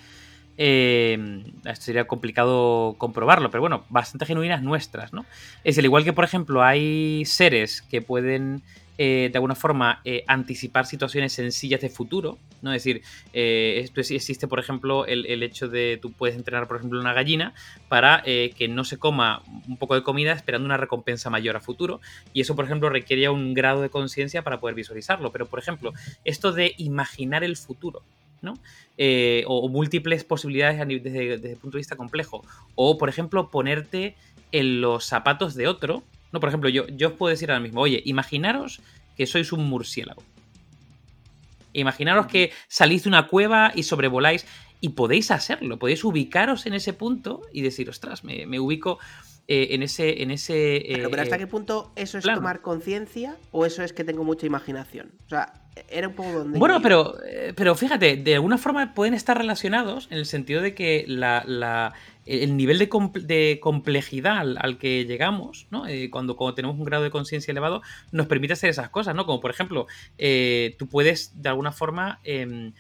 eh, sería complicado comprobarlo, pero bueno, bastante genuinas nuestras, ¿no? Es el igual que, por ejemplo, hay seres que pueden eh, de alguna forma eh, anticipar situaciones sencillas de futuro, ¿no? Es decir, esto existe, por ejemplo, el, hecho de tú puedes entrenar, por ejemplo, una gallina para que no se coma un poco de comida esperando una recompensa mayor a futuro, y eso, por ejemplo, requiere un grado de conciencia para poder visualizarlo. Pero, por ejemplo, esto de imaginar el futuro, ¿no? Eh, o, múltiples posibilidades desde, el punto de vista complejo. O, por ejemplo, ponerte en los zapatos de otro. No, por ejemplo, yo, yo os puedo decir ahora mismo, oye, imaginaros que sois un murciélago. Imaginaros que salís de una cueva y sobrevoláis y podéis hacerlo, podéis ubicaros en ese punto y decir, ostras, me, me ubico eh, en ese. En ese pero, ¿hasta eh, qué punto eso es tomar conciencia o eso es que tengo mucha imaginación? O sea, era un poco donde. Bueno, pero, eh, pero fíjate, de alguna forma pueden estar relacionados en el sentido de que la, el nivel de, complejidad al, que llegamos, ¿no? cuando, cuando, tenemos un grado de conciencia elevado, nos permite hacer esas cosas, ¿no? Como por ejemplo, tú puedes de alguna forma em,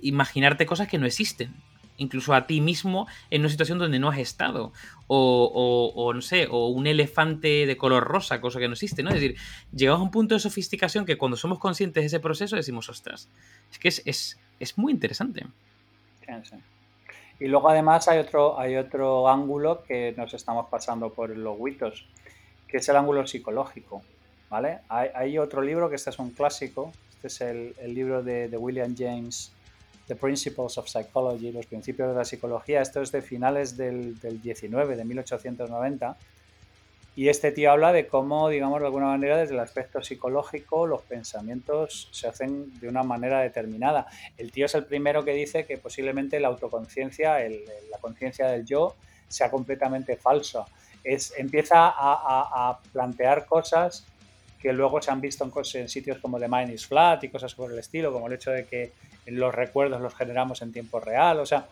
imaginarte cosas que no existen incluso a ti mismo en una situación donde no has estado. O, no sé, o un elefante de color rosa, cosa que no existe, ¿no? Es decir, llegamos a un punto de sofisticación que cuando somos conscientes de ese proceso decimos, ostras, es que es, es, muy interesante. Y luego además hay otro, hay otro ángulo que nos estamos pasando por los huitos, que es el ángulo psicológico. ¿Vale? Hay, otro libro que este es un clásico, este es el, libro de William James The Principles of Psychology, los principios de la psicología, esto es de finales del, del 19, de 1890, Y este tío habla de cómo, digamos, de alguna manera, desde el aspecto psicológico, los pensamientos se hacen de una manera determinada. El tío es el primero que dice que posiblemente la autoconciencia, la conciencia del yo, sea completamente falsa. Es, empieza a, plantear cosas que luego se han visto en, sitios como The Mind is Flat y cosas por el estilo, como el hecho de que los recuerdos los generamos en tiempo real. O sea,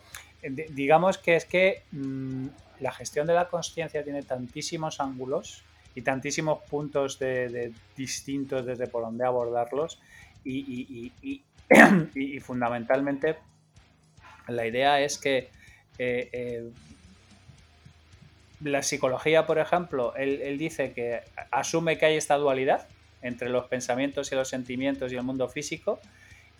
digamos que es que mm, la gestión de la conciencia tiene tantísimos ángulos y tantísimos puntos de, distintos desde por donde abordarlos [CLEARS THROAT] y, fundamentalmente la idea es que eh, eh, la psicología, por ejemplo, él, dice que asume que hay esta dualidad entre los pensamientos y los sentimientos y el mundo físico,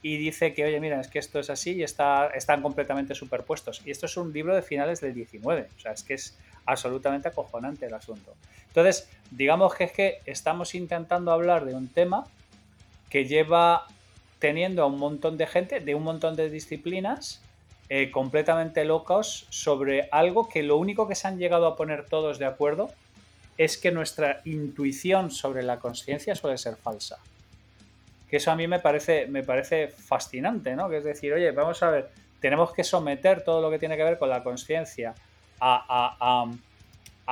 y dice que, oye, mira, es que esto es así y está, están completamente superpuestos. Y esto es un libro de finales del 19, o sea, es que es absolutamente acojonante el asunto. Entonces, digamos que es que estamos intentando hablar de un tema que lleva teniendo a un montón de gente, de un montón de disciplinas, eh, completamente locos sobre algo que lo único que se han llegado a poner todos de acuerdo es que nuestra intuición sobre la conciencia suele ser falsa que eso a mí me parece, me parece fascinante, ¿no? Que es decir, oye, vamos a ver, tenemos que someter todo lo que tiene que ver con la conciencia a,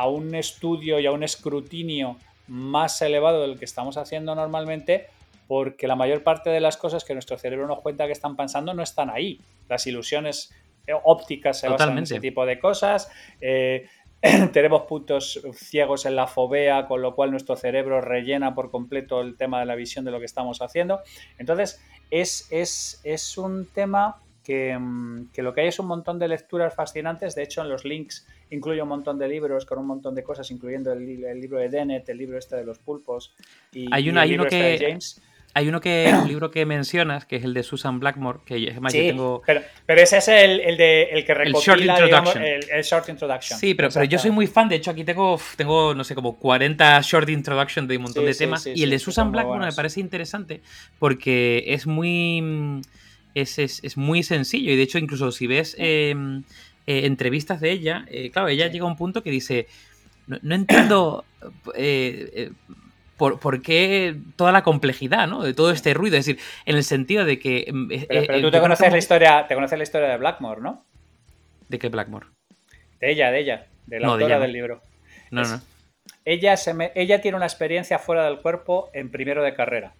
un estudio y a un escrutinio más elevado del que estamos haciendo normalmente, porque la mayor parte de las cosas que nuestro cerebro nos cuenta que están pensando no están ahí. Las ilusiones ópticas se basan en ese tipo de cosas. Eh, [CLEARS THROAT] tenemos puntos ciegos en la fobea, con lo cual nuestro cerebro rellena por completo el tema de la visión de lo que estamos haciendo. Entonces, es, es, un tema mm, que, lo que hay es un montón de lecturas fascinantes. De hecho, en los links incluye un montón de libros con un montón de cosas, incluyendo el, libro de Dennett, el libro este de los pulpos. Y, hay, hay uno este que... James. Hay uno que, un [CLEARS THROAT] libro que mencionas, que es el de Susan Blackmore, que es más, yo tengo... Pero, pero, ese es el, el, de, el que recopila, el el, short introduction. Sí, pero, pero, yo soy muy fan, de hecho aquí tengo, tengo no sé, como 40 short introduction de un montón de temas, y el de Susan Blackmore me parece interesante porque es muy... Es, es, es, muy sencillo, y de hecho incluso si ves em, eh, entrevistas de ella, eh, claro, ella llega a un punto que dice, no, no entiendo... Eh por, qué toda la complejidad, ¿no? De todo este ruido. Es decir, en el sentido de que. Mm, eh, pero, eh, tú te conoces la historia, te conoces la historia de Blackmore, ¿no? ¿De qué Blackmore? De ella, de ella, de la autora del libro. No, no. Ella, se ella tiene una experiencia fuera del cuerpo en primero de carrera.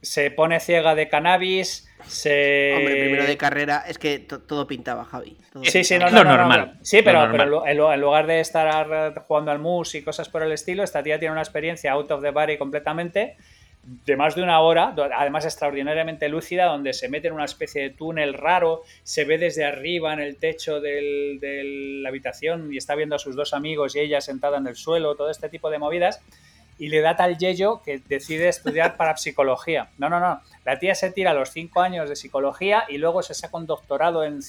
Se pone ciega de cannabis, se... Hombre, primero de carrera es que todo pintaba, Javi. sí, sí, no, no, Lo normal. Sí, pero, en lugar de estar jugando al mus y cosas por el estilo, esta tía tiene una experiencia out of the body completamente de más de una hora, además extraordinariamente lúcida, donde se mete en una especie de túnel raro, se ve desde arriba en el techo de la habitación y está viendo a sus dos amigos y ella sentada en el suelo, todo este tipo de movidas y le da tal yello que decide estudiar para psicología. No, no, no. La tía se tira los cinco años de psicología y luego se saca un doctorado en,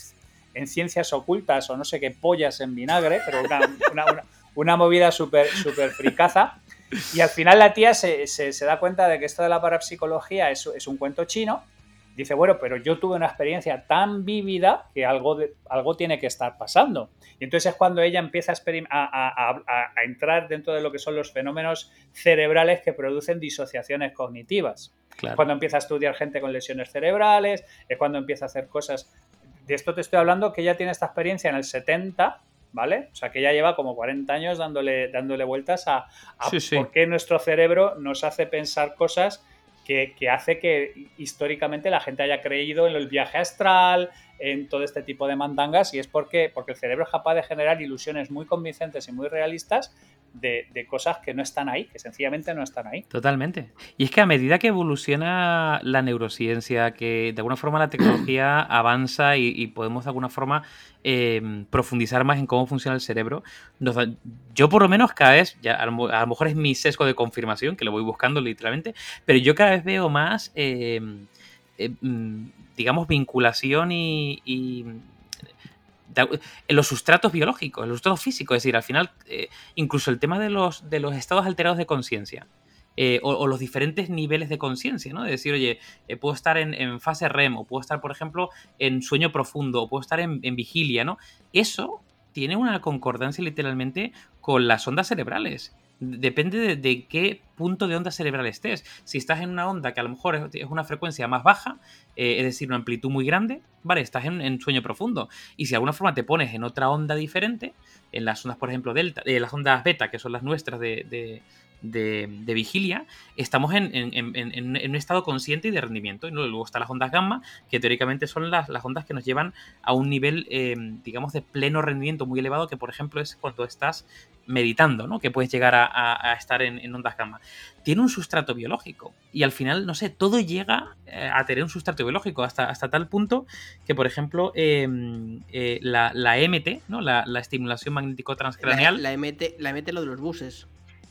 ciencias ocultas o no sé qué pollas en vinagre, pero una, movida súper super fricaza. Y al final la tía se, da cuenta de que esto de la parapsicología es, es un cuento chino dice, bueno, pero yo tuve una experiencia tan vívida que algo, de, algo tiene que estar pasando. Y entonces es cuando ella empieza a, entrar dentro de lo que son los fenómenos cerebrales que producen disociaciones cognitivas. Cuando empieza a estudiar gente con lesiones cerebrales, es cuando empieza a hacer cosas. De esto te estoy hablando que ella tiene esta experiencia en el 70, ¿vale? O sea, que ya lleva como 40 años dándole, dándole vueltas a, por qué nuestro cerebro nos hace pensar cosas que, hace que históricamente la gente haya creído en el viaje astral, en todo este tipo de mandangas, y es porque, porque el cerebro es capaz de generar ilusiones muy convincentes y muy realistas de, cosas que no están ahí, que sencillamente no están ahí. Totalmente. Y es que a medida que evoluciona la neurociencia, que de alguna forma la tecnología [CLEARS THROAT] avanza y, podemos de alguna forma em, profundizar más en cómo funciona el cerebro, yo por lo menos cada vez, ya a, lo, mejor es mi sesgo de confirmación, que lo voy buscando literalmente, pero yo cada vez veo más, em, em, digamos, vinculación y en los sustratos biológicos, en los sustratos físicos. Es decir, al final, eh, incluso el tema de los, de los estados alterados de conciencia. Eh, o, los diferentes niveles de conciencia, ¿no? De decir, oye, eh, puedo estar en, fase REM, o puedo estar, por ejemplo, en sueño profundo, o puedo estar en, vigilia, ¿no? Eso tiene una concordancia literalmente con las ondas cerebrales. Depende de, qué punto de onda cerebral estés. Si estás en una onda que a lo mejor es, una frecuencia más baja, eh, es decir, una amplitud muy grande, vale, estás en, sueño profundo. Y si de alguna forma te pones en otra onda diferente, en las ondas, por ejemplo, delta, eh, las ondas beta, que son las nuestras de, de, vigilia, estamos en, un estado consciente y de rendimiento. Y luego están las ondas gamma, que teóricamente son las, ondas que nos llevan a un nivel, eh, digamos, de pleno rendimiento muy elevado, que por ejemplo es cuando estás meditando, ¿no? Que puedes llegar a, estar en, ondas gamma. Tiene un sustrato biológico. Y al final, no sé, todo llega eh, a tener un sustrato biológico, hasta, hasta tal punto que, por ejemplo, em, eh, la, MT, ¿no? La, estimulación magnético transcraneal. La, MT, la MT lo de los buses.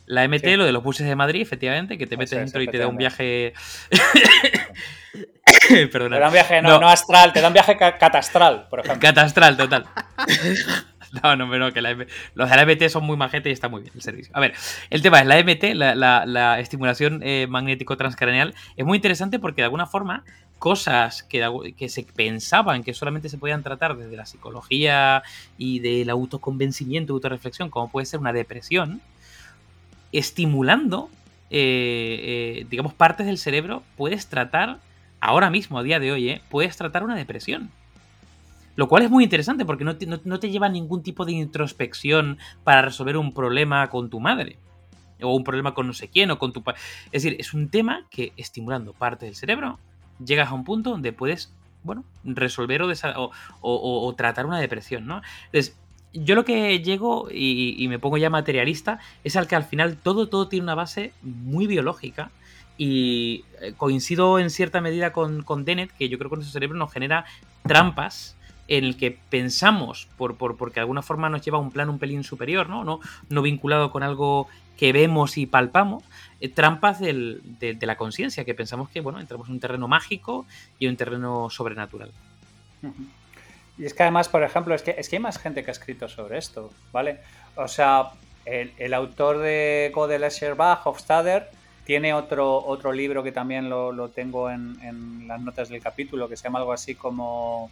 La MT, lo de los buses de Madrid, efectivamente, que te metes dentro y te da un viaje. [LAUGHS] Perdona. Te da un viaje no, no. astral, te da un viaje catastral, por ejemplo. Catastral, total. [LAUGHS] no, no, pero que la los de la MT son muy majetes y está muy bien el servicio. A ver, el tema es la MT, la, estimulación eh, magnético transcraneal, es muy interesante porque de alguna forma cosas que, que, se pensaban que solamente se podían tratar desde la psicología y del autoconvencimiento, autorreflexión, como puede ser una depresión, estimulando, eh, eh, digamos, partes del cerebro, puedes tratar, ahora mismo, a día de hoy, eh, puedes tratar una depresión. Lo cual es muy interesante porque no te, no, te, lleva ningún tipo de introspección para resolver un problema con tu madre. O un problema con no sé quién o con tu... Es decir, es un tema que estimulando parte del cerebro llegas a un punto donde puedes, bueno, resolver o, o tratar una depresión, ¿no? Entonces, yo lo que llego y, me pongo ya materialista es al que al final todo, todo tiene una base muy biológica y eh, coincido en cierta medida con, con Dennett, que yo creo que nuestro cerebro nos genera trampas en el que pensamos, por, por, porque de alguna forma nos lleva a un plan un pelín superior, ¿no? No, no vinculado con algo que vemos y palpamos, eh, trampas del, de, la conciencia, que pensamos que, bueno, entramos en un terreno mágico y un terreno sobrenatural. Y es que además, por ejemplo, es que, es que hay más gente que ha escrito sobre esto, ¿vale? O sea, el, autor de Godel Bach, Hofstadter, tiene otro, otro libro que también lo, tengo en, las notas del capítulo, que se llama algo así como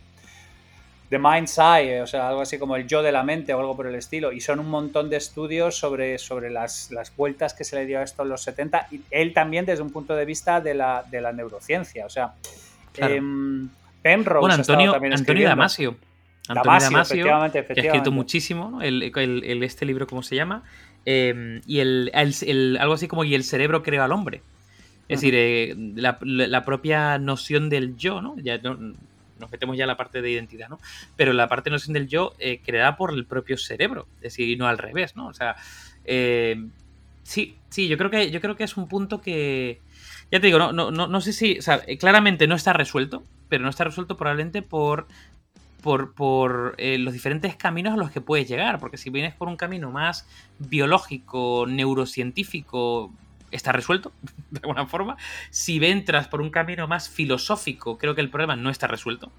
The Mind's Eye, o sea, algo así como el yo de la mente o algo por el estilo. Y son un montón de estudios sobre, sobre las, vueltas que se le dio a esto en los 70. Y él también desde un punto de vista de la, de la neurociencia. O sea, bueno, Antonio, Antonio Damasio. Antonio Damasio, que ha escrito muchísimo, el, este libro, ¿cómo se llama? Em, y el, algo así como y el cerebro creó al hombre. Es decir, eh, la, propia noción del yo, ¿no? Ya nos metemos ya en la parte de identidad, ¿no? Pero la parte de noción del yo eh, creada por el propio cerebro, es decir, y no al revés, ¿no? O sea, em, sí, sí, yo creo que yo creo que es un punto que ya te digo, no, no, no, no sé si, o sea, claramente no está resuelto, pero no está resuelto probablemente por por, por eh, los diferentes caminos a los que puedes llegar. Porque si vienes por un camino más biológico, neurocientífico, está resuelto, [LAUGHS] de alguna forma. Si entras por un camino más filosófico, creo que el problema no está resuelto.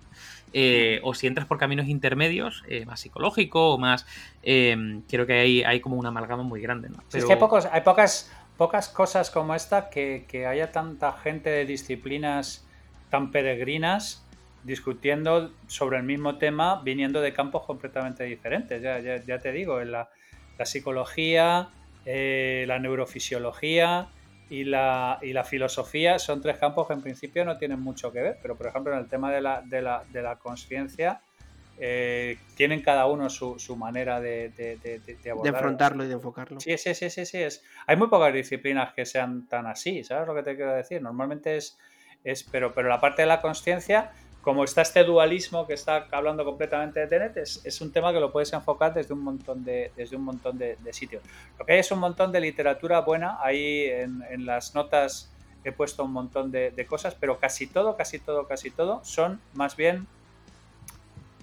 Eh, o si entras por caminos intermedios, eh, más psicológico o más... creo que hay, hay como una amalgama muy grande. Es que hay, pocos, hay pocas, pocas cosas como esta que, que haya tanta gente de disciplinas tan peregrinas discutiendo sobre el mismo tema viniendo de campos completamente diferentes. Ya, ya, te digo, en la, psicología, eh, la neurofisiología y la, y la, filosofía son tres campos que en principio no tienen mucho que ver, pero por ejemplo en el tema de la, de la, de la conciencia eh, tienen cada uno su, su manera de, de, de, de, afrontarlo y de enfocarlo. Sí, sí, sí, sí, sí. Es, hay muy pocas disciplinas que sean tan así, ¿sabes lo que te quiero decir? Normalmente es, es pero, pero la parte de la conciencia como está este dualismo que está hablando completamente de Tenet, es, un tema que lo puedes enfocar desde un montón de, desde un montón de, sitios. Lo que hay es un montón de literatura buena, ahí en, las notas he puesto un montón de, cosas, pero casi todo, casi todo, casi todo son más bien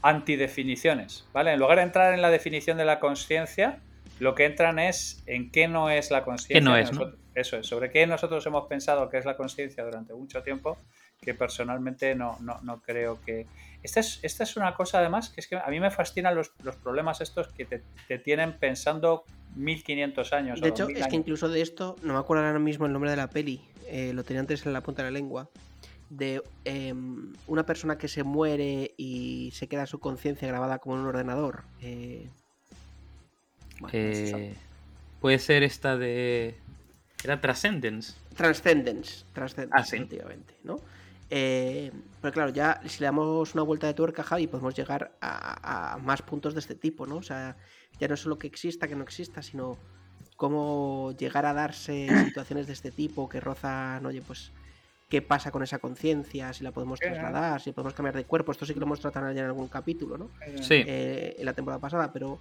antidefiniciones, ¿vale? En lugar de entrar en la definición de la conciencia, lo que entran es en qué no es la conciencia. ¿Qué no es? Eso es, sobre qué nosotros hemos pensado que es la conciencia durante mucho tiempo que personalmente no, no, creo que... Esta es, esta es una cosa además que es que a mí me fascinan los, problemas estos que te, tienen pensando 1500 años. De hecho, es que incluso de esto, no me acuerdo ahora mismo el nombre de la peli, eh, lo tenía antes en la punta de la lengua, de em, una persona que se muere y se queda su conciencia grabada como en un ordenador. Eh, eh, Puede ser esta de. Era Transcendence. Transcendence, Transcendence, Ah, sí. efectivamente, ¿no? Eh, pero claro, ya si le damos una vuelta de tuerca, Javi, podemos llegar a, a más puntos de este tipo, ¿no? O sea, ya no solo que exista, que no exista, sino cómo llegar a darse [COUGHS] situaciones de este tipo que rozan, oye, pues, qué pasa con esa conciencia, si la podemos trasladar, si podemos cambiar de cuerpo. Esto sí que lo hemos tratado ya en algún capítulo, ¿no? Sí. eh, en la temporada pasada, pero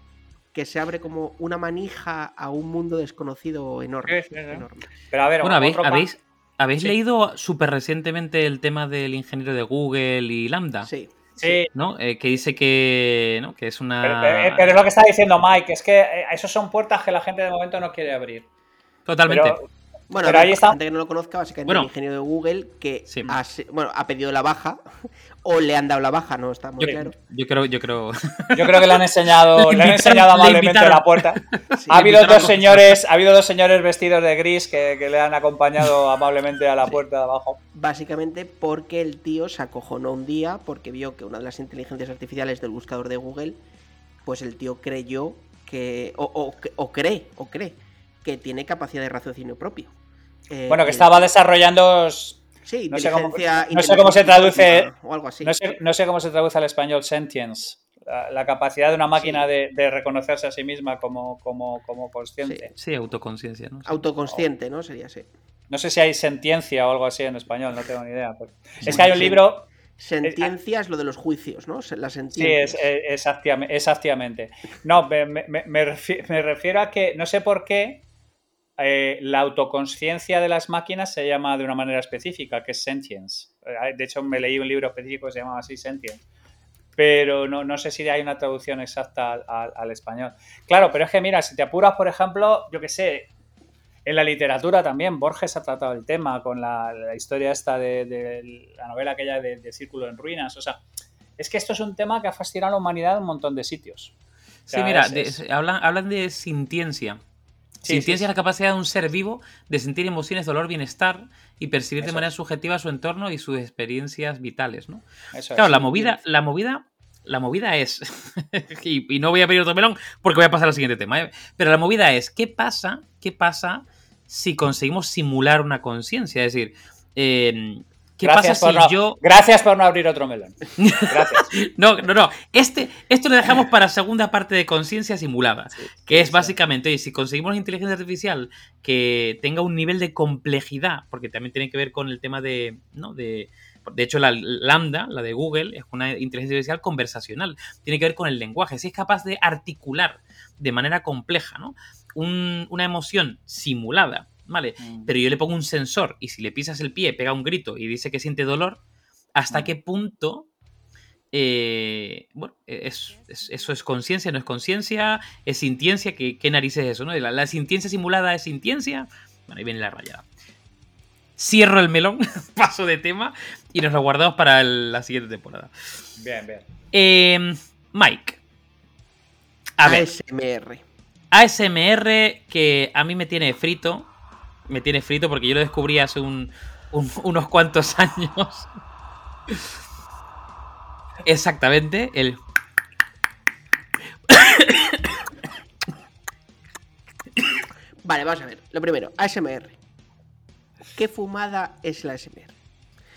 que se abre como una manija a un mundo desconocido enorme. Sí, sí, sí. enorme. Pero a ver, Bueno, ¿habéis, otro pa- habéis, ¿habéis Sí. leído súper recientemente el tema del ingeniero de Google y Lambda? Sí. Sí, ¿No? Eh, que dice que, ¿no? que es una. pero- pero es lo que está diciendo Mike, es que eh, esos son puertas que la gente de momento no quiere abrir. Totalmente. Pero, Bueno, Pero a ahí está- la gente que no lo conozca, básicamente Bueno. el ingenio de Google que Sí. ha, bueno, ha pedido la baja [LAUGHS] o le han dado la baja, no está muy yo, claro. yo creo, yo creo. [LAUGHS] yo creo que le han enseñado, Le le han enseñado le amablemente invitaron. la puerta. [LAUGHS] Sí. Ha habido dos a- señores, ha habido dos señores vestidos de gris que, que le han acompañado amablemente a la puerta de abajo. Básicamente porque el tío se acojonó un día porque vio que una de las inteligencias artificiales del buscador de Google, pues el tío creyó que, o, o- o cree, o cree, que tiene capacidad de raciocinio propio. Eh, Bueno, que el- estaba desarrollando. Sí, no sé cómo- inteligencia- no sé cómo se traduce- O algo así. No sé, no sé cómo se traduce al español sentience. La, la capacidad de una máquina Sí. de, de reconocerse a sí misma como, como, como consciente. Sí, autoconciencia, ¿no? Sí. Autoconsciente, ¿no? Sería así. No sé si hay sentiencia o algo así en español, no tengo ni idea. pues. Sí, es que hay un sí. libro. Sentencia es lo de los juicios, ¿no? La Sí, sentencia. es, eh, exactiam- exactamente. No, me, me- me refiero a que no sé por qué eh, la autoconsciencia de las máquinas se llama de una manera específica, que es sentience. Eh, De hecho, me leí un libro específico que se llamaba así, sentience. Pero no, no sé si hay una traducción exacta al, al- al español. Claro, pero es que mira, si te apuras, por ejemplo, yo qué sé, en la literatura también, Borges ha tratado el tema con la, la historia esta de, de la novela aquella de, de Círculo en Ruinas. O sea, es que esto es un tema que ha fascinado a la humanidad en un montón de sitios. O Sí, mira, es- de- es- hablan, hablan de sintiencia. Sí, Sintiencia sí, la capacidad de un ser vivo de sentir emociones, dolor, bienestar y percibir de manera subjetiva su entorno y sus experiencias vitales, ¿no? eso Claro, es. la movida, la movida, la movida es, [LAUGHS] y, y no voy a pedir otro melón porque voy a pasar al siguiente tema, ¿eh? pero la movida es, ¿qué pasa? ¿Qué pasa si conseguimos simular una conciencia? Es decir, eh, ¿qué Gracias pasa por si no- yo... Gracias por no abrir otro melón. Gracias. [LAUGHS] No, no, no. Este, esto lo dejamos para segunda parte de conciencia simulada. Que es básicamente, oye, si conseguimos una inteligencia artificial que tenga un nivel de complejidad, porque también tiene que ver con el tema de, ¿no? De, de hecho, la Lambda, la de Google, es una inteligencia artificial conversacional. Tiene que ver con el lenguaje. Si es capaz de articular de manera compleja, ¿no? Un- una emoción simulada, ¿vale? Pero yo le pongo un sensor y si le pisas el pie, pega un grito y dice que siente dolor, ¿hasta Mm. qué punto eh, bueno, es, es- eso es conciencia, no es conciencia, es sintiencia, ¿qué, qué narices es eso? ¿no? La, la sintiencia simulada es sintiencia. Bueno, ahí viene la rayada. Cierro el melón, [LAUGHS] paso de tema y nos lo guardamos para el- la siguiente temporada. Bien, bien. Eh, Mike. A ver, ASMR. ASMR que a mí me tiene frito. Me tiene frito porque yo lo descubrí hace un- un- unos cuantos [LAUGHS] años. Exactamente, el. Vale, vamos a ver. Lo primero, ASMR. ¿Qué fumada es la ASMR?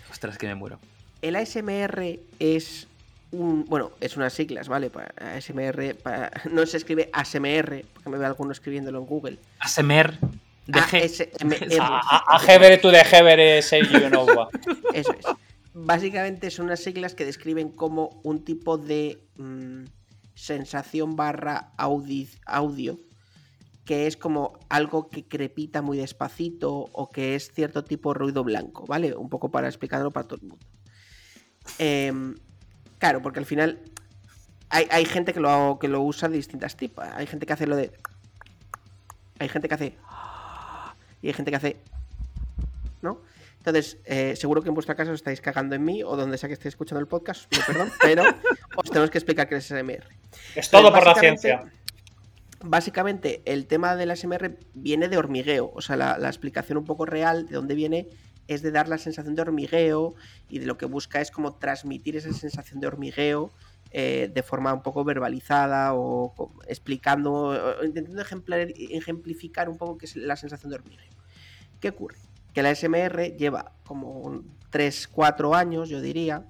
Ostras, que me muero. El ASMR es un. Bueno, es unas siglas, ¿vale? Para ASMR. para- no se escribe ASMR, porque me veo alguno escribiéndolo en Google. ASMR de G. ASMR. A, a, a Jevere to say you know what. Eso es. Básicamente son unas siglas que describen como un tipo de mm, sensación barra audi- audio que es como algo que crepita muy despacito o que es cierto tipo de ruido blanco, ¿vale? Un poco para explicarlo para todo el mundo. Em, claro, porque al final hay, hay gente que lo, que lo usa de distintas tipos. Hay gente que hace lo de... Hay gente que hace... Y hay gente que hace... ¿No? Entonces, eh, seguro que en vuestra casa os estáis cagando en mí o donde sea que estéis escuchando el podcast, pido perdón, [LAUGHS] pero os tenemos que explicar qué es SMR. Es todo por la ciencia. Básicamente, el tema del ASMR viene de hormigueo. O sea, la, la explicación un poco real de dónde viene es de dar la sensación de hormigueo y de lo que busca es como transmitir esa sensación de hormigueo eh, de forma un poco verbalizada o explicando, o intentando ejemplificar un poco qué es la sensación de hormigueo. ¿Qué ocurre? Que la SMR lleva como 3, 4 años, yo diría,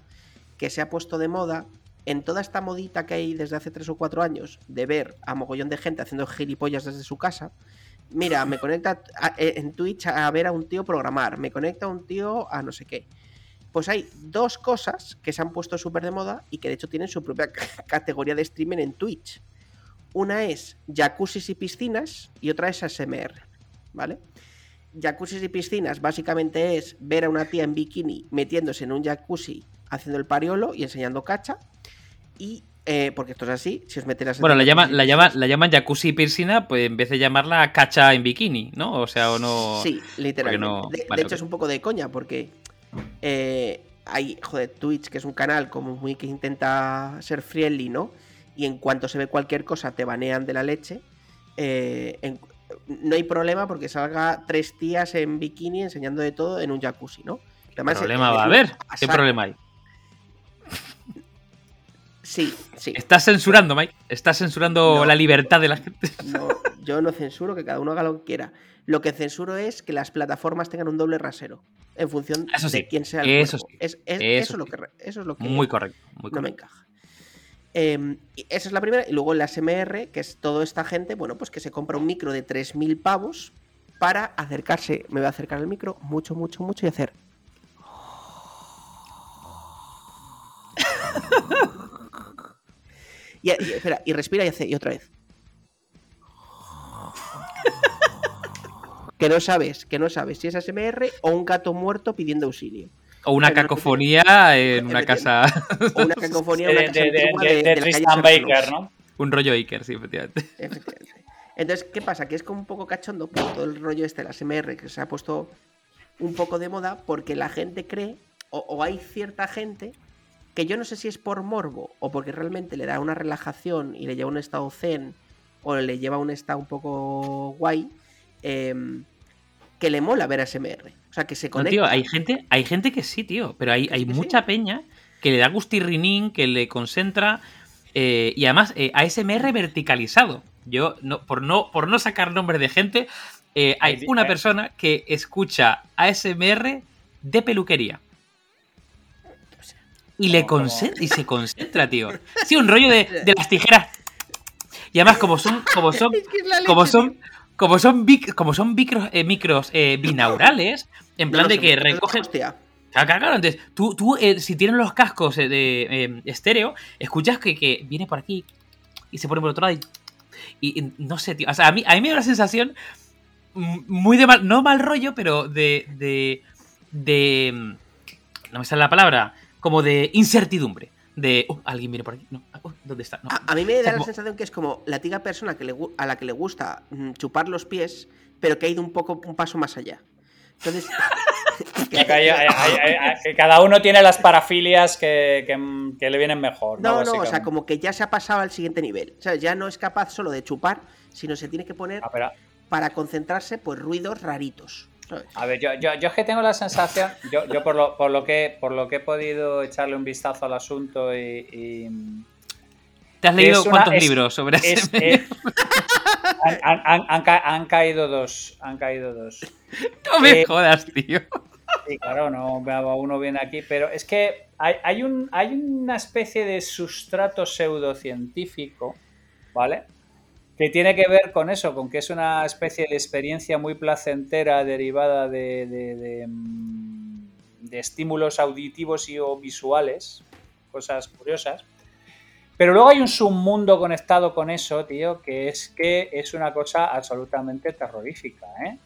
que se ha puesto de moda en toda esta modita que hay desde hace 3 o 4 años de ver a mogollón de gente haciendo gilipollas desde su casa. Mira, me conecta en Twitch a ver a un tío programar, me conecta a un tío a no sé qué. Pues hay dos cosas que se han puesto súper de moda y que de hecho tienen su propia [LAUGHS] categoría de streaming en Twitch. Una es jacuzzis y piscinas y otra es ASMR, ¿vale? Jacuzzis y piscinas básicamente es ver a una tía en bikini metiéndose en un jacuzzi haciendo el pariolo y enseñando cacha. Y eh, porque esto es así, si os metéis Bueno, la llaman, la, llama, la llaman jacuzzi piscina, pues en vez de llamarla cacha en bikini, ¿no? O sea, o no. Sí, literalmente. de, hecho, es un poco de coña, porque eh, hay, joder, Twitch, que es un canal como muy que intenta ser friendly, ¿no? Y en cuanto se ve cualquier cosa, te banean de la leche. Eh, no hay problema porque salga tres tías en bikini enseñando de todo en un jacuzzi, ¿no? ¿Qué problema va a haber? ¿Qué problema hay? Sí, sí. Estás censurando, Mike. Estás censurando la libertad de la gente. No, yo no censuro que cada uno haga lo que quiera. Lo que censuro es que las plataformas tengan un doble rasero en función de quién sea el eso, es, eso, lo que, eso es lo que muy correcto, no me encaja. Em, esa es la primera. Y luego la SMR, que es toda esta gente, bueno, pues que se compra un micro de 3.000 pavos para acercarse. Me voy a acercar al micro mucho, mucho, mucho y hacer. [LAUGHS] y, espera, y respira y hace, y otra vez. [LAUGHS] que no sabes, que no sabes si es ASMR o un gato muerto pidiendo auxilio. O una cacofonía en una casa. O una cacofonía en una casa de, de, de, Tristan Baker, ¿no? Un rollo Baker, sí, efectivamente. Efectivamente. Entonces, ¿qué pasa? Que es como un poco cachondo por todo el rollo este de la SMR que se ha puesto un poco de moda porque la gente cree, o, o hay cierta gente que yo no sé si es por morbo o porque realmente le da una relajación y le lleva un estado zen o le lleva un estado un poco guay, em, que le mola ver a SMR. O sea, que se conecta. tío, hay gente, hay gente que sí, tío, pero hay, hay mucha peña que le da gustirrinín, que le concentra eh, y además eh, ASMR verticalizado. Yo, no, por, no, por no sacar nombre de gente, eh, hay una persona que escucha ASMR de peluquería. Y, le concentra, y se concentra, tío. Sí, un rollo de, las tijeras. Y además, como son, como son, [LAUGHS] como son, como son, como son micros, eh, micros eh, binaurales, en plan de que recogen. Claro, claro, entonces tú, tú eh, si tienes los cascos de estéreo, escuchas que, que, viene por aquí y se pone por otro lado y, y, no sé, tío. O sea, a mí, a mí me da la sensación muy de mal, no mal rollo, pero de, de, de, no me sale la palabra, como de incertidumbre. De, oh, alguien viene por aquí. No, oh, ¿dónde está? a, mí me da la sensación que es como la típica persona que le, a la que le gusta mm, chupar los pies, pero que ha ido un poco un paso más allá. Entonces. [LAUGHS] que, cada uno tiene las parafilias que, que, le vienen mejor. No, no, o sea, como que ya se ha pasado al siguiente nivel. O sea, ya no es capaz solo de chupar, sino se tiene que poner ah, para concentrarse, pues ruidos raritos. A ver, yo, yo, yo, es que tengo la sensación, yo, yo por, lo, por, lo que, por lo que he podido echarle un vistazo al asunto y... ¿Te has leído cuántos libros sobre han, han, han, caído dos, han caído dos. No me eh, jodas, tío. Sí, claro, no uno viene aquí, pero es que hay, hay, un, hay una especie de sustrato pseudocientífico, ¿vale? Que tiene que ver con eso, con que es una especie de experiencia muy placentera derivada de, mm, estímulos auditivos y o visuales, cosas curiosas. Pero luego hay un submundo conectado con eso, tío, que es que es una cosa absolutamente terrorífica, ¿eh?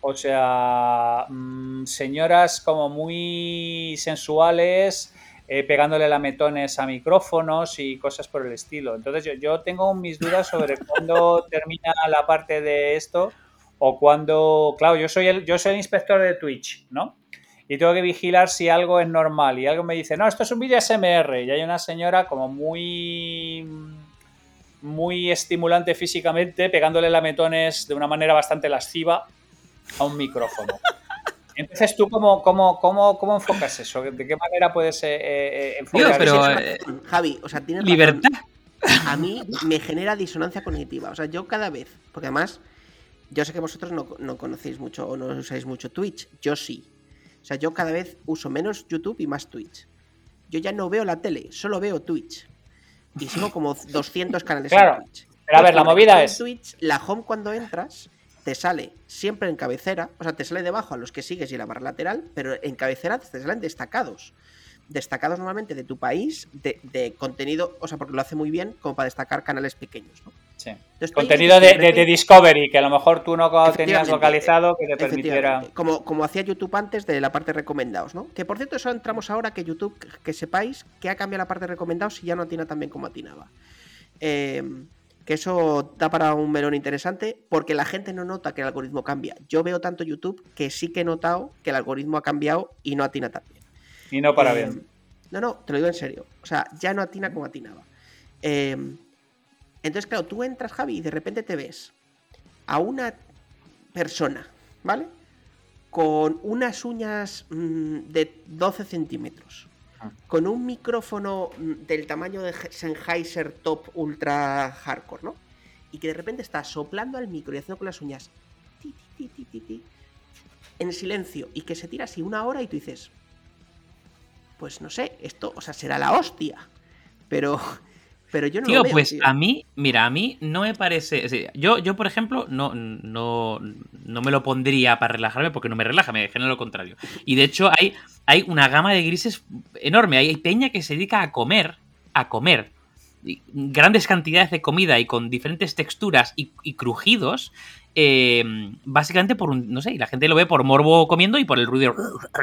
O sea, mm, señoras como muy sensuales, eh, pegándole lametones a micrófonos y cosas por el estilo. Entonces yo, tengo mis dudas sobre cuándo [LAUGHS] termina la parte de esto o cuándo, claro, yo soy el, yo soy el inspector de Twitch, ¿no? Y tengo que vigilar si algo es normal y algo me dice, no, esto es un vídeo SMR y hay una señora como muy muy estimulante físicamente, pegándole lametones de una manera bastante lasciva a un micrófono. [LAUGHS] Entonces, ¿tú cómo, cómo, cómo, cómo enfocas eso? ¿De qué manera puedes eh, eh, enfocar pero, eso? eh, Javi, o sea, tienes Libertad. razón. A mí me genera disonancia cognitiva. O sea, yo cada vez, porque además, yo sé que vosotros no, no conocéis mucho o no usáis mucho Twitch. Yo sí. O sea, yo cada vez uso menos YouTube y más Twitch. Yo ya no veo la tele, solo veo Twitch. Y sigo como 200 canales Claro. en Twitch. Pero a ver, la movida es- Twitch, la home cuando entras, te sale siempre en cabecera, o sea, te sale debajo a los que sigues y la barra lateral, pero en cabecera te salen destacados. Destacados normalmente de tu país, de, de contenido, o sea, porque lo hace muy bien como para destacar canales pequeños, ¿no? Sí. Entonces, Contenido de, Discovery, que a lo mejor tú no tenías localizado, que te permitiera. Como, como hacía YouTube antes de la parte de recomendados, ¿no? Que por cierto, eso entramos ahora que YouTube, que- que sepáis que ha cambiado la parte de recomendados y ya no atina tan bien como atinaba. Eh, que eso da para un melón interesante porque la gente no nota que el algoritmo cambia. Yo veo tanto YouTube que sí que he notado que el algoritmo ha cambiado y no atina tan bien. Y no para Eh, bien. No, no, te lo digo en serio. O sea, ya no atina como atinaba. Eh, entonces, claro, tú entras, Javi, y de repente te ves a una persona, ¿vale? Con unas uñas mm, de 12 centímetros. Con un micrófono mm, del tamaño de Sennheiser Top Ultra Hardcore, ¿no? Y que de repente está soplando al micro y haciendo con las uñas en silencio y que se tira así una hora y tú dices, pues no sé, esto, o sea, será la hostia. Pero, pero yo no Tío, lo veo, pues tío. a mí, mira, a mí no me parece. yo, yo, por ejemplo, no, no, no me lo pondría para relajarme porque no me relaja, me genera lo contrario. Y de hecho, hay, hay una gama de grises enorme. Hay peña que se dedica a comer, a comer grandes cantidades de comida y con diferentes texturas y, y crujidos. Eh, básicamente por un, no sé, y la gente lo ve por morbo comiendo y por el ruido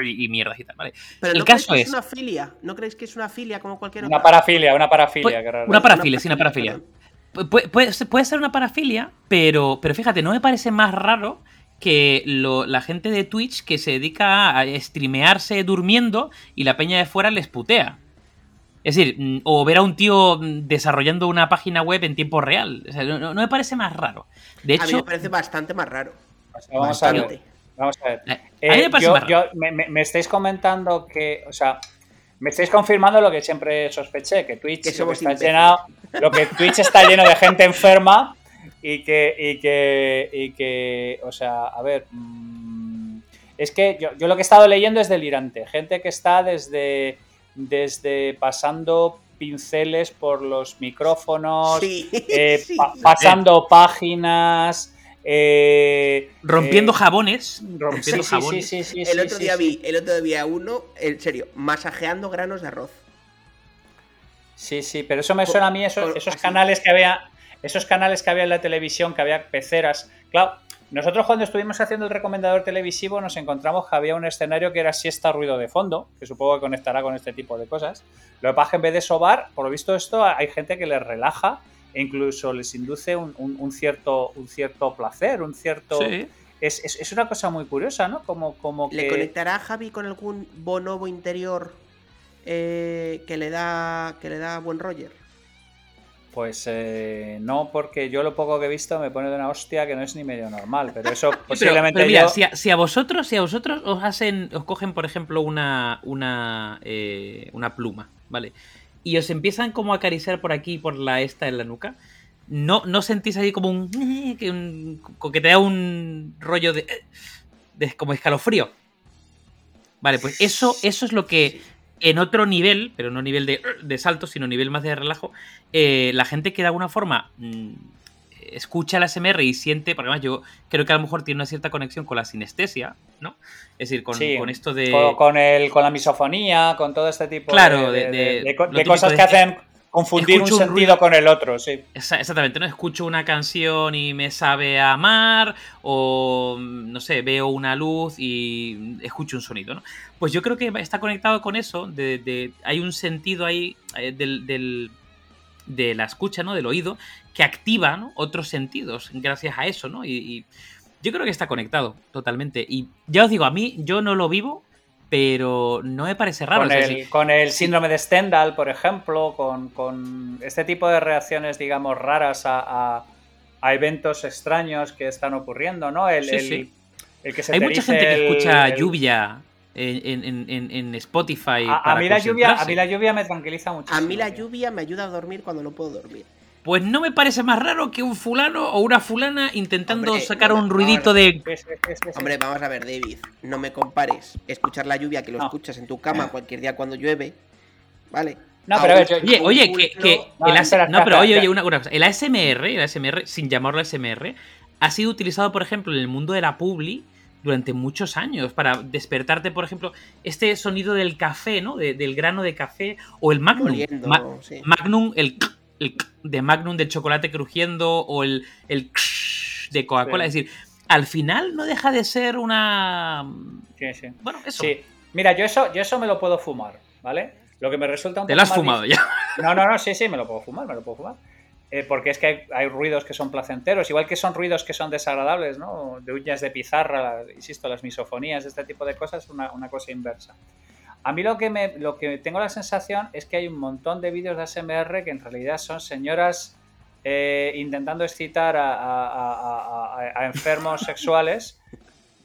y, mierdas y tal, ¿vale? Pero el ¿no caso creéis que es- es una filia? ¿No creéis que es una filia como cualquier Una otra? parafilia, una parafilia. Pues, qué raro. una parafilia, sí, una parafilia. Pu- Puede, puede ser- puede ser una parafilia, pero, pero fíjate, no me parece más raro que lo- la gente de Twitch que se dedica a streamearse durmiendo y la peña de fuera les putea. Es decir, mm, o ver a un tío mm, desarrollando una página web en tiempo real. O sea, no, me parece más raro. De A mí hecho, me parece bastante más raro. O sea, vamos a ver. Bastante. Vamos a ver. eh, a mí Eh, me parece yo- más raro. yo- me, me- me estáis comentando que, o sea, me estáis confirmando lo que siempre sospeché, que Twitch, Que está llenado, lo que [LAUGHS] Twitch está lleno de gente enferma y que, y que, y que, o sea, a ver, mm, es que yo, yo lo que he estado leyendo es delirante, gente que está desde, desde pasando pinceles por los micrófonos, Sí, eh, [LAUGHS] sí. pa- pasando páginas, eh, Rompiendo eh, jabones. Rompiendo sí, jabones. sí, sí, sí, El sí, otro sí, día sí. vi, el otro día uno, en serio, masajeando granos de arroz. Sí, sí, pero eso me suena a mí, esos, Por- esos canales que había, esos canales que había en la televisión, que había peceras. Claro, nosotros cuando estuvimos haciendo el recomendador televisivo nos encontramos que había un escenario que era siesta ruido de fondo, que supongo que conectará con este tipo de cosas. Lo que pasa es que en vez de sobar, por lo visto esto, hay gente que les relaja e incluso les induce un, un- un cierto, un cierto placer, un cierto... Sí. Es, es- es una cosa muy curiosa, ¿no? Como, como ¿Le que... conectará a Javi con algún bonobo interior eh, que le da que le da buen Roger? Pues eh, no, porque yo lo poco que he visto me pone de una hostia que no es ni medio normal, pero eso [LAUGHS] posiblemente pero mira, yo... si, a, si a vosotros, si a vosotros os hacen, os cogen, por ejemplo, una, una, eh, una pluma, ¿vale? Y os empiezan como a acariciar por aquí, por la esta en la nuca, ¿no, no sentís ahí como un, [LAUGHS] que un- que te da un rollo de, de como escalofrío? Vale, pues eso, eso es lo que en otro nivel, pero no nivel de, de salto, sino nivel más de relajo, eh, la gente que de alguna forma mm, escucha el ASMR y siente, porque además yo creo que a lo mejor tiene una cierta conexión con la sinestesia, ¿no? Es decir, con, Sí, con esto de... con, con el, con la misofonía, con todo este tipo Claro, de, de- de- cosas que hacen confundir un sentido ruido. con el otro, sí. Exactamente, no escucho una canción y me sabe a amar, o no sé, veo una luz y escucho un sonido, ¿no? Pues yo creo que está conectado con eso, de, de- hay un sentido ahí eh, del, del- de la escucha, ¿no? Del oído, que activa ¿no? otros sentidos gracias a eso, ¿no? Y, y yo creo que está conectado totalmente. Y ya os digo, a mí yo no lo vivo, pero no me parece raro. Con o sea, el, si- con el sí. síndrome de Stendhal, por ejemplo, con, con este tipo de reacciones, digamos, raras a, a- a eventos extraños que están ocurriendo, ¿no? El, Sí, el- sí. el que se Hay te mucha gente que escucha el- lluvia en, en- en- en Spotify. A, a para mí la lluvia, a mí la lluvia me tranquiliza mucho. A mí la lluvia me ayuda a dormir cuando no puedo dormir. Pues no me parece más raro que un fulano o una fulana intentando Hombre, sacar no, un ruidito de. Hombre, vamos a ver, David, no me compares escuchar la lluvia que lo No. escuchas en tu cama cualquier día cuando llueve, ¿vale? No, pero a ver, yo- Oye, que, No, el AS espera, no, espera, pero oye, oye, una, una cosa. El ASMR, el ASMR, sin llamarlo ASMR, ha sido utilizado, por ejemplo, en el mundo de la publi durante muchos años para despertarte, por ejemplo, este sonido del café, ¿no? De- del grano de café o el Magnum. Moliendo, Ma- sí. Magnum, el, el de Magnum del chocolate crujiendo o el, el de Coca-Cola. Sí. Es decir, al final no deja de ser una. Sí, sí. Bueno, eso. Sí. Mira, yo eso, yo eso me lo puedo fumar, ¿vale? Lo que me resulta un Te poco lo has fumado difícil- ya. [LAUGHS] No, no, no, sí, sí, me lo puedo fumar, me lo puedo fumar. Eh, porque es que hay, hay ruidos que son placenteros, igual que son ruidos que son desagradables, ¿no? De uñas de pizarra, insisto, las misofonías, este tipo de cosas, una, una cosa inversa. A mí lo que, me, lo que tengo la sensación es que hay un montón de vídeos de ASMR que en realidad son señoras eh, intentando excitar a, a- enfermos sexuales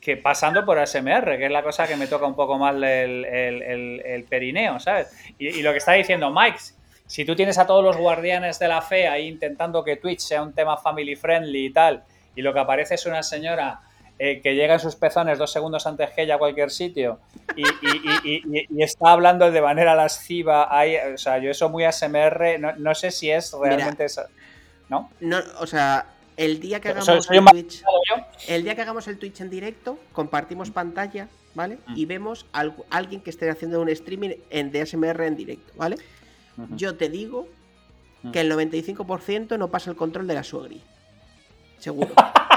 que pasando por ASMR, que es la cosa que me toca un poco más el- el perineo, ¿sabes? Y, y lo que está diciendo Mike, si tú tienes a todos los guardianes de la fe ahí intentando que Twitch sea un tema family friendly y tal, y lo que aparece es una señora eh, que llega en sus pezones dos segundos antes que ella a cualquier sitio y, y- y- y- y está hablando de manera lasciva, o sea, yo eso muy ASMR, no, no sé si es realmente esa, ¿no? No, o sea, el día que hagamos soy el Twitch, el día que hagamos el Twitch en directo, compartimos pantalla, ¿vale? Mm. Y vemos a algu- alguien que esté haciendo un streaming en DSMR en directo, ¿vale? Yo te digo Mm. que el 95% no pasa el control de la suegri. Seguro. [LAUGHS]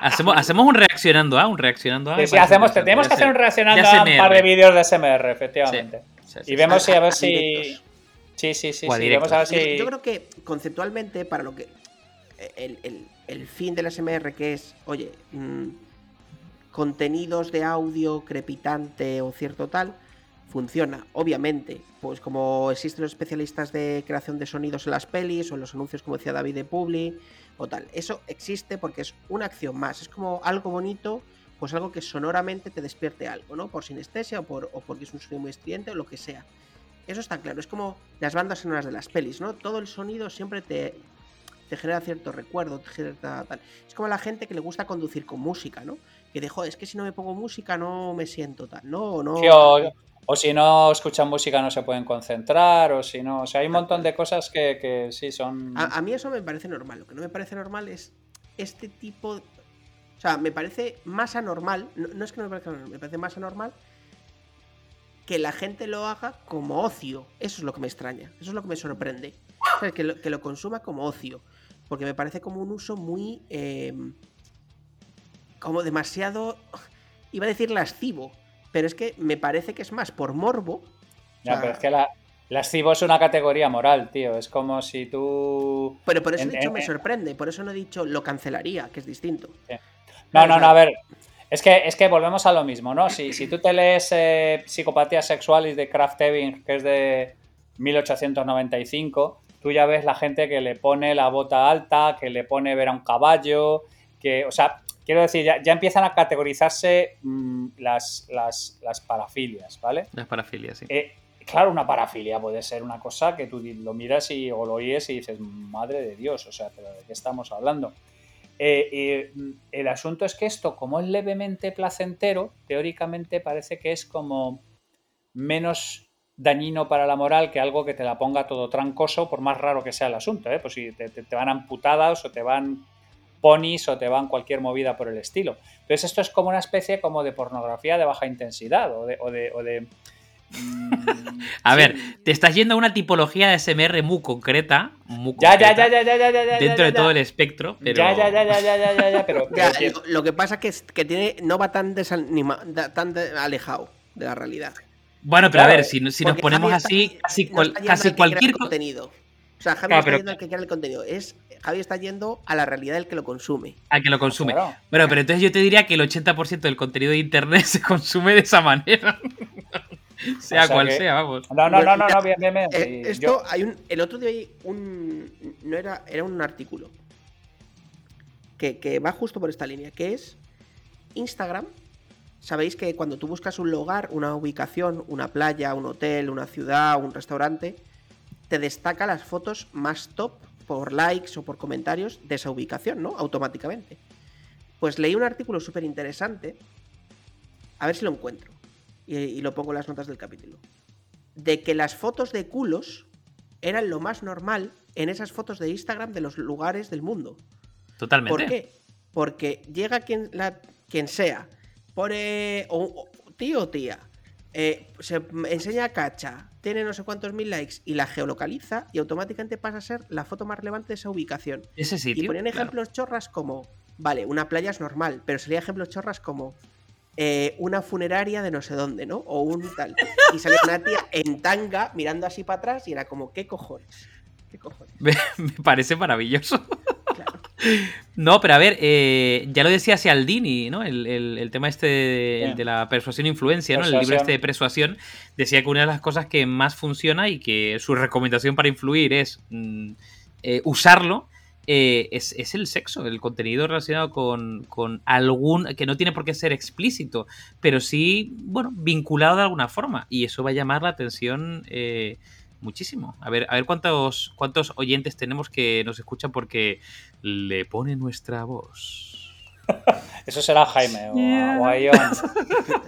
Hacemos, hacemos un reaccionando a, un reaccionando a. Sí, sí, hacemos, tenemos que hacer un reaccionando a un par de vídeos de SMR, efectivamente. Sí, sí, Y vemos si a ver si. Sí, sí, sí, O a ver Yo, si. yo creo que conceptualmente, para lo que. El, el- el fin del SMR, que es, oye, mm, contenidos de audio crepitante o cierto tal, funciona. Obviamente, pues como existen los especialistas de creación de sonidos en las pelis o en los anuncios, como decía David de Publi o tal. Eso existe porque es una acción más. Es como algo bonito, pues algo que sonoramente te despierte algo, ¿no? Por sinestesia o, por, o porque es un sonido muy estridente o lo que sea. Eso está claro, es como las bandas sonoras de las pelis, ¿no? Todo el sonido siempre te, te genera cierto recuerdo, te genera tal. Es como la gente que le gusta conducir con música, ¿no? Que de, joder, es que si no me pongo música no me siento tal, no, no. Sí, o, o si no escuchan música no se pueden concentrar, o si no. O sea, hay un montón de cosas que, que sí son. A, a mí eso me parece normal. Lo que no me parece normal es este tipo. O sea, me parece más anormal. No, no es que no me parezca normal, me parece más anormal que la gente lo haga como ocio. Eso es lo que me extraña. Eso es lo que me sorprende. O sea, que, lo, que lo consuma como ocio. Porque me parece como un uso muy. eh, como demasiado. Iba a decir lascivo. Pero es que me parece que es más por morbo. Ya, o sea, pero es que la, lascivo es una categoría moral, tío. Es como si tú. Pero por eso En- he dicho en- me en- sorprende. Por eso no he dicho lo cancelaría, que es distinto. No, no, no, a ver. Es que, es que volvemos a lo mismo, ¿no? Si, si tú te lees eh, Psicopatía Sexualis de Kraft Ebing, que es de 1895, tú ya ves la gente que le pone la bota alta, que le pone ver a un caballo, que, o sea, quiero decir, ya, ya empiezan a categorizarse mm, las, las, las parafilias, ¿vale? Las parafilias, sí. Eh, claro, una parafilia puede ser una cosa que tú lo miras y, o lo oyes y dices, madre de Dios, o sea, pero ¿de qué estamos hablando? Eh, eh, el asunto es que esto, como es levemente placentero, teóricamente parece que es como menos dañino para la moral que algo que te la ponga todo trancoso, por más raro que sea el asunto, ¿eh? Pues si te, te- te van amputadas o te van ponis o te van cualquier movida por el estilo. Entonces esto es como una especie como de pornografía de baja intensidad o de... o de- o de, mm, A sí. ver, te estás yendo a una tipología de SMR muy concreta. Muy Ya, ya, concreta, ya, ya, ya, ya, ya, ya, Dentro de todo el espectro, pero. Ya, ya, ya, ya, ya, ya, ya, ya, pero, lo, lo que pasa es que, es- que tiene, no va tan, desanima- tan de- alejado de la realidad. Bueno, pero Claro, a ver, si, no- si nos ponemos está- así, casi, no cual- casi cualquier contenido. Sea, Javi Claro, está pero- yendo al que crea el contenido. Es, Javi está yendo a la realidad del que lo consume. al que lo consume. Claro. Bueno, pero entonces yo te diría que el 80% del contenido de internet [LAUGHS] se consume de esa manera. [LAUGHS] sea O sea cual que- sea, vamos. No, no, no, no, no, bien, bien, bien. Eh, esto yo- hay un. El otro día hay un. No era. Era un artículo. Que, que va justo por esta línea. Que es. Instagram, sabéis que cuando tú buscas un lugar, una ubicación, una playa, un hotel, una ciudad, un restaurante, te destaca las fotos más top por likes o por comentarios de esa ubicación, ¿no? Automáticamente. Pues leí un artículo súper interesante, a ver si lo encuentro, y, y lo pongo en las notas del capítulo, de que las fotos de culos eran lo más normal en esas fotos de Instagram de los lugares del mundo. Totalmente. ¿Por qué? Porque llega quien, la, quien sea, pone o, o tío o tía, eh, se enseña cacha, tiene no sé cuántos mil likes y la geolocaliza y automáticamente pasa a ser la foto más relevante de esa ubicación. Ese sitio. Y ponían claro. ejemplos chorras como, vale, una playa es normal, pero sería ejemplos chorras como eh, una funeraria de no sé dónde, ¿no? O un tal. Y salía una tía en tanga mirando así para atrás y era como, ¿qué cojones? ¿Qué cojones? Me, [LAUGHS] me parece maravilloso. No, pero a ver, eh, ya lo decía Cialdini, ¿no? El, el- el tema este de, la persuasión e influencia, ¿no? El libro este de persuasión decía que una de las cosas que más funciona y que su recomendación para influir es mm, eh, usarlo. eh, es, es el sexo, el contenido relacionado con, con algún. que no tiene por qué ser explícito, pero sí, bueno, vinculado de alguna forma. Y eso va a llamar la atención eh, muchísimo. A ver, a ver cuántos, cuántos oyentes tenemos que nos escuchan porque le pone nuestra voz. Eso será Jaime o, o a Ion.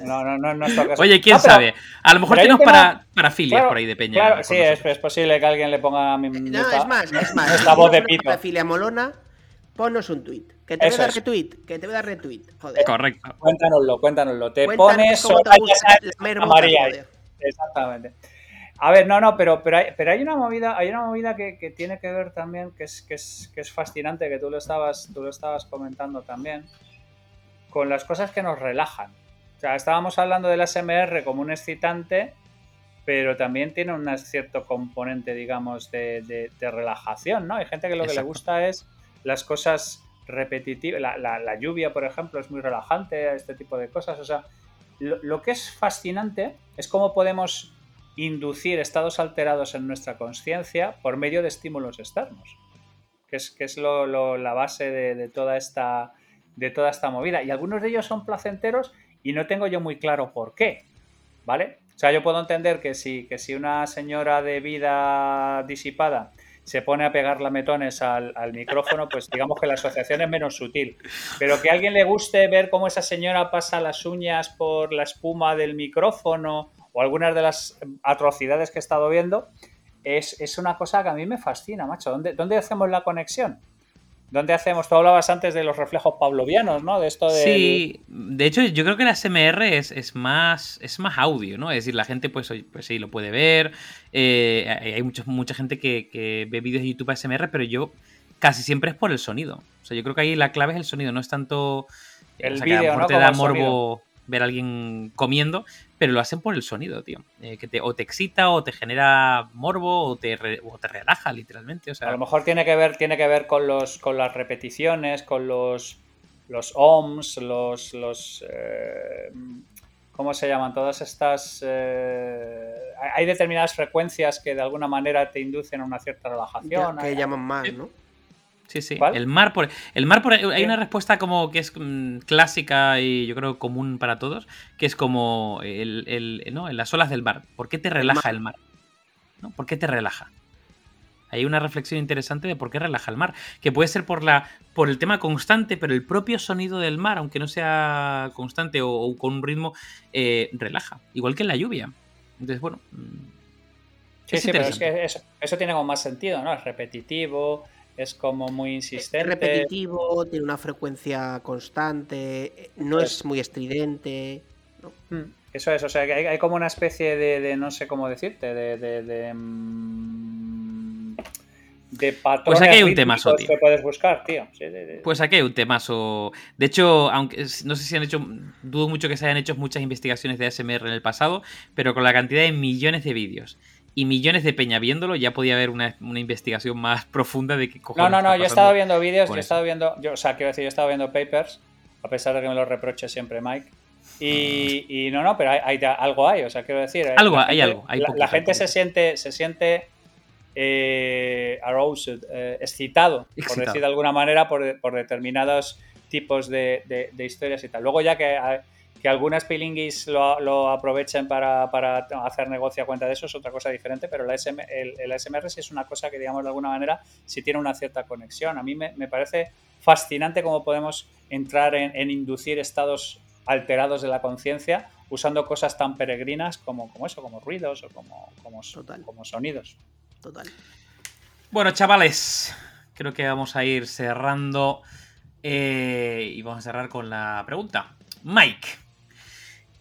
No, no, no, no es caso. Oye, quién Ah, pero- sabe. A lo mejor tenemos tema- para, para filias Claro, por ahí de peña. Claro, sí, es, posible que alguien le ponga a mi. No, es más, es más. Si voz de pito. una filia molona, ponnos un tweet. Que te voy a dar retweet, que te voy a dar retweet. Joder. Correcto. Cuéntanoslo, cuéntanoslo. Te Cuéntanos pones cómo te Soraya gusta Sáenz la a María. joder. Exactamente. A ver, no, no, pero, pero, hay, pero hay una movida, hay una movida que, que tiene que ver también, que es, que, es, que es fascinante, que tú lo, estabas, tú lo estabas comentando también, con las cosas que nos relajan. O sea, estábamos hablando del SMR como un excitante, pero también tiene un cierto componente, digamos, de, de- de relajación, ¿no? Hay gente que lo que le gusta es las cosas repetitivas. La, la- la lluvia, por ejemplo, es muy relajante, este tipo de cosas. O sea, lo, lo que es fascinante es cómo podemos inducir estados alterados en nuestra conciencia por medio de estímulos externos, que es, que es lo- la base de, de toda esta, de toda esta movida. Y algunos de ellos son placenteros y no tengo yo muy claro por qué, ¿vale? O sea, yo puedo entender que si, que si una señora de vida disipada se pone a pegar lametones al, al micrófono, pues digamos que la asociación es menos sutil. Pero que a alguien le guste ver cómo esa señora pasa las uñas por la espuma del micrófono o algunas de las atrocidades que he estado viendo, es, es una cosa que a mí me fascina, macho. ¿Dónde, dónde hacemos la conexión? ¿Dónde hacemos? Tú hablabas antes de los reflejos pavlovianos, ¿no? De esto de. Sí, de hecho yo creo que la SMR es, es más es más audio, ¿no? Es decir, la gente pues, pues sí lo puede ver, eh, hay mucha, mucha gente que, que ve vídeos de YouTube ASMR, pero yo casi siempre es por el sonido. O sea, yo creo que ahí la clave es el sonido, no es tanto... El o sea, que a lo vídeo, mejor ¿no? te da morbo ver a alguien comiendo, pero lo hacen por el sonido, tío. Eh, que te, o te excita, o te genera morbo, o te, re- o te relaja, literalmente. O sea, A lo mejor tiene que ver, tiene que ver con los con las repeticiones, con los los ohms, los los eh, ¿cómo se llaman? Todas estas eh, hay- determinadas frecuencias que de alguna manera te inducen a una cierta Ya, relajación. que hay- llaman más, ¿no? Sí, sí. ¿Cuál? El mar por. El mar por. Hay una respuesta como que es mm, clásica y yo creo común para todos, que es como el, el- ¿no? en las olas del mar. ¿Por qué te relaja el mar? ¿No? ¿Por qué te relaja? Hay una reflexión interesante de por qué relaja el mar. Que puede ser por la. por el tema constante, pero el propio sonido del mar, aunque no sea constante o, o con un ritmo, eh, relaja. Igual que en la lluvia. Entonces, bueno. mm, Sí, es sí, pero es que eso, eso tiene como más sentido, ¿no? Es repetitivo, es como muy Es insistente. repetitivo, tiene una frecuencia constante, eh, no Pues- es muy estridente. Mm, Eso es, o sea, que hay, hay como una especie de, de no sé cómo decirte, de. de, de, mm, de patrones Pues aquí hay un temazo, tío. que puedes buscar, tío. Sí, sí, sí. Pues aquí hay un temazo. De hecho, aunque es- no sé si han hecho, dudo mucho que se hayan hecho muchas investigaciones de ASMR en el pasado, pero con la cantidad de millones de vídeos y millones de peña viéndolo, ya podía haber una, una investigación más profunda de qué No, cojones no, no, está yo he estado viendo vídeos, yo he estado viendo, yo, o sea, quiero decir, yo he estado viendo papers, a pesar de que me lo reproche siempre Mike. Y, y no, no, pero hay, hay- algo hay, o sea, quiero decir. Algo, hay algo, hay la, poquito, la hay gente se siente, se siente eh, aroused, eh, excitado, por decir de alguna manera, por, por determinados tipos de, de- de historias y tal. Luego ya que, que algunas pilinguis lo, lo aprovechen para, para hacer negocio a cuenta de eso es otra cosa diferente, pero la SM el, el ASMR sí es una cosa que, digamos, de alguna manera sí tiene una cierta conexión. A mí me, me parece fascinante cómo podemos entrar en, en inducir estados alterados de la conciencia usando cosas tan peregrinas como, como eso, como ruidos o como, como, Total. como sonidos. Total. Bueno, chavales, creo que vamos a ir cerrando. eh, y vamos a cerrar con la pregunta. Mike,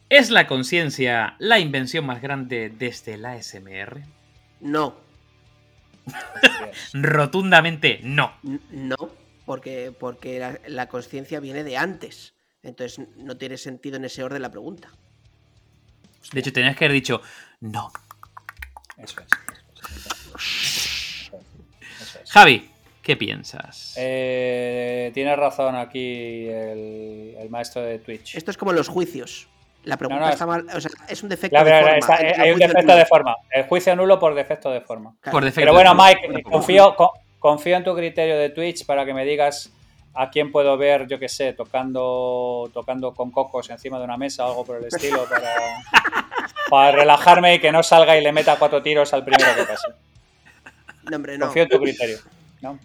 ¿es la conciencia la invención más grande desde la ASMR? No. Rotundamente no. no, porque, porque la, la conciencia viene de antes. Entonces no tiene sentido en ese orden la pregunta. De hecho, tenías que haber dicho no. Eso es. Eso es. Javi, ¿qué piensas? Eh, tienes razón aquí el, el maestro de Twitch. Esto es como los juicios. La pregunta No, no, está es- mal. O sea, es un defecto de forma. está- el- el hay un juicio defecto nulo. de forma. El juicio nulo por defecto de forma. Claro. Por defecto. Pero bueno, Mike, confío, co- confío en tu criterio de Twitch para que me digas a quién puedo ver, yo qué sé, tocando, tocando con cocos encima de una mesa o algo por el estilo para, [LAUGHS] para relajarme y que no salga y le meta cuatro tiros al primero que pase. No, hombre, no. Confío en tu criterio. ¿no?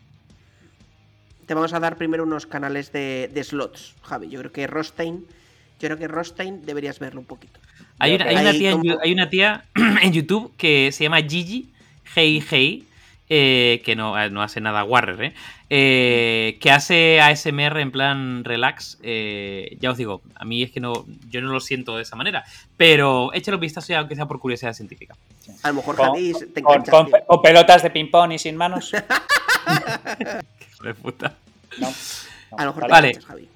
Te vamos a dar primero unos canales de, de slots, Javi. Yo creo que Rostein. Yo creo que Rostein deberías verlo un poquito. Hay una, hay una tía, en, como- Yu- hay una tía [CLEARS THROAT] en YouTube que se llama Gigi, Hey Hey, eh, que no, no hace nada Warrer, ¿eh? Eh, que hace ASMR en plan relax. eh, ya os digo, a mí es que no, yo no lo siento de esa manera, pero échale un vistazo ya, aunque sea por curiosidad científica. A lo mejor Con- Javi te Con, enganchas. con- pelotas de ping-pong y sin manos. [LAUGHS] [LAUGHS] Hijo de puta. No. no, A lo mejor te Vale. enganchas, Javi.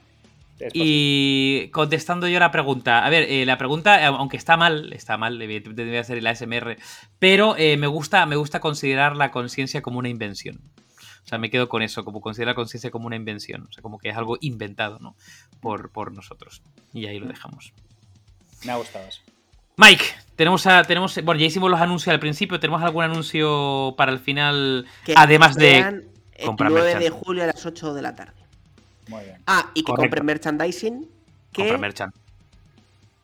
Y contestando yo la pregunta, a ver, eh, la pregunta, eh, aunque está mal, está mal, evidentemente debe hacer el ASMR, pero eh, me, gusta, me gusta considerar la conciencia como una invención. O sea, me quedo con eso, como considerar la conciencia como una invención, o sea, como que es algo inventado, ¿no? Por, por nosotros. Y ahí lo dejamos. Me ha gustado eso. Mike, tenemos, a, tenemos, bueno, ya hicimos los anuncios al principio, ¿tenemos algún anuncio para el final? Que Además de el comprar 9 de julio a las 8 de la tarde. Muy bien. Ah, y que Correcto. compren merchandising. Que merchan.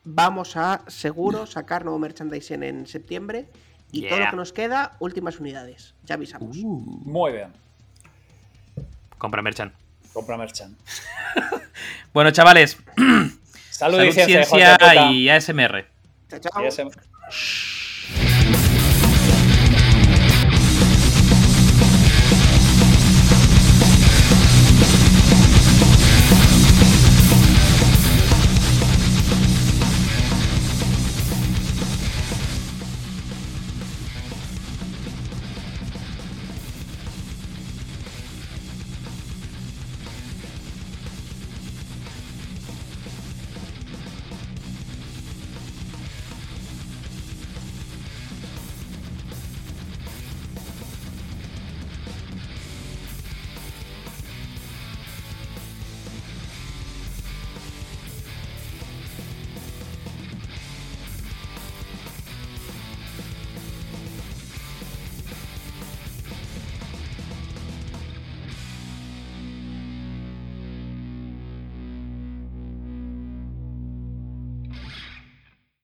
vamos a seguro sacar nuevo merchandising en septiembre. Y todo lo que nos queda, últimas unidades. Ya avisamos. Uh, Muy bien. compra merchan. Compra Merchant. [LAUGHS] Bueno, chavales, [CLEARS THROAT] Salud, salud, y ciencia, y ASMR. Chao, chao. Y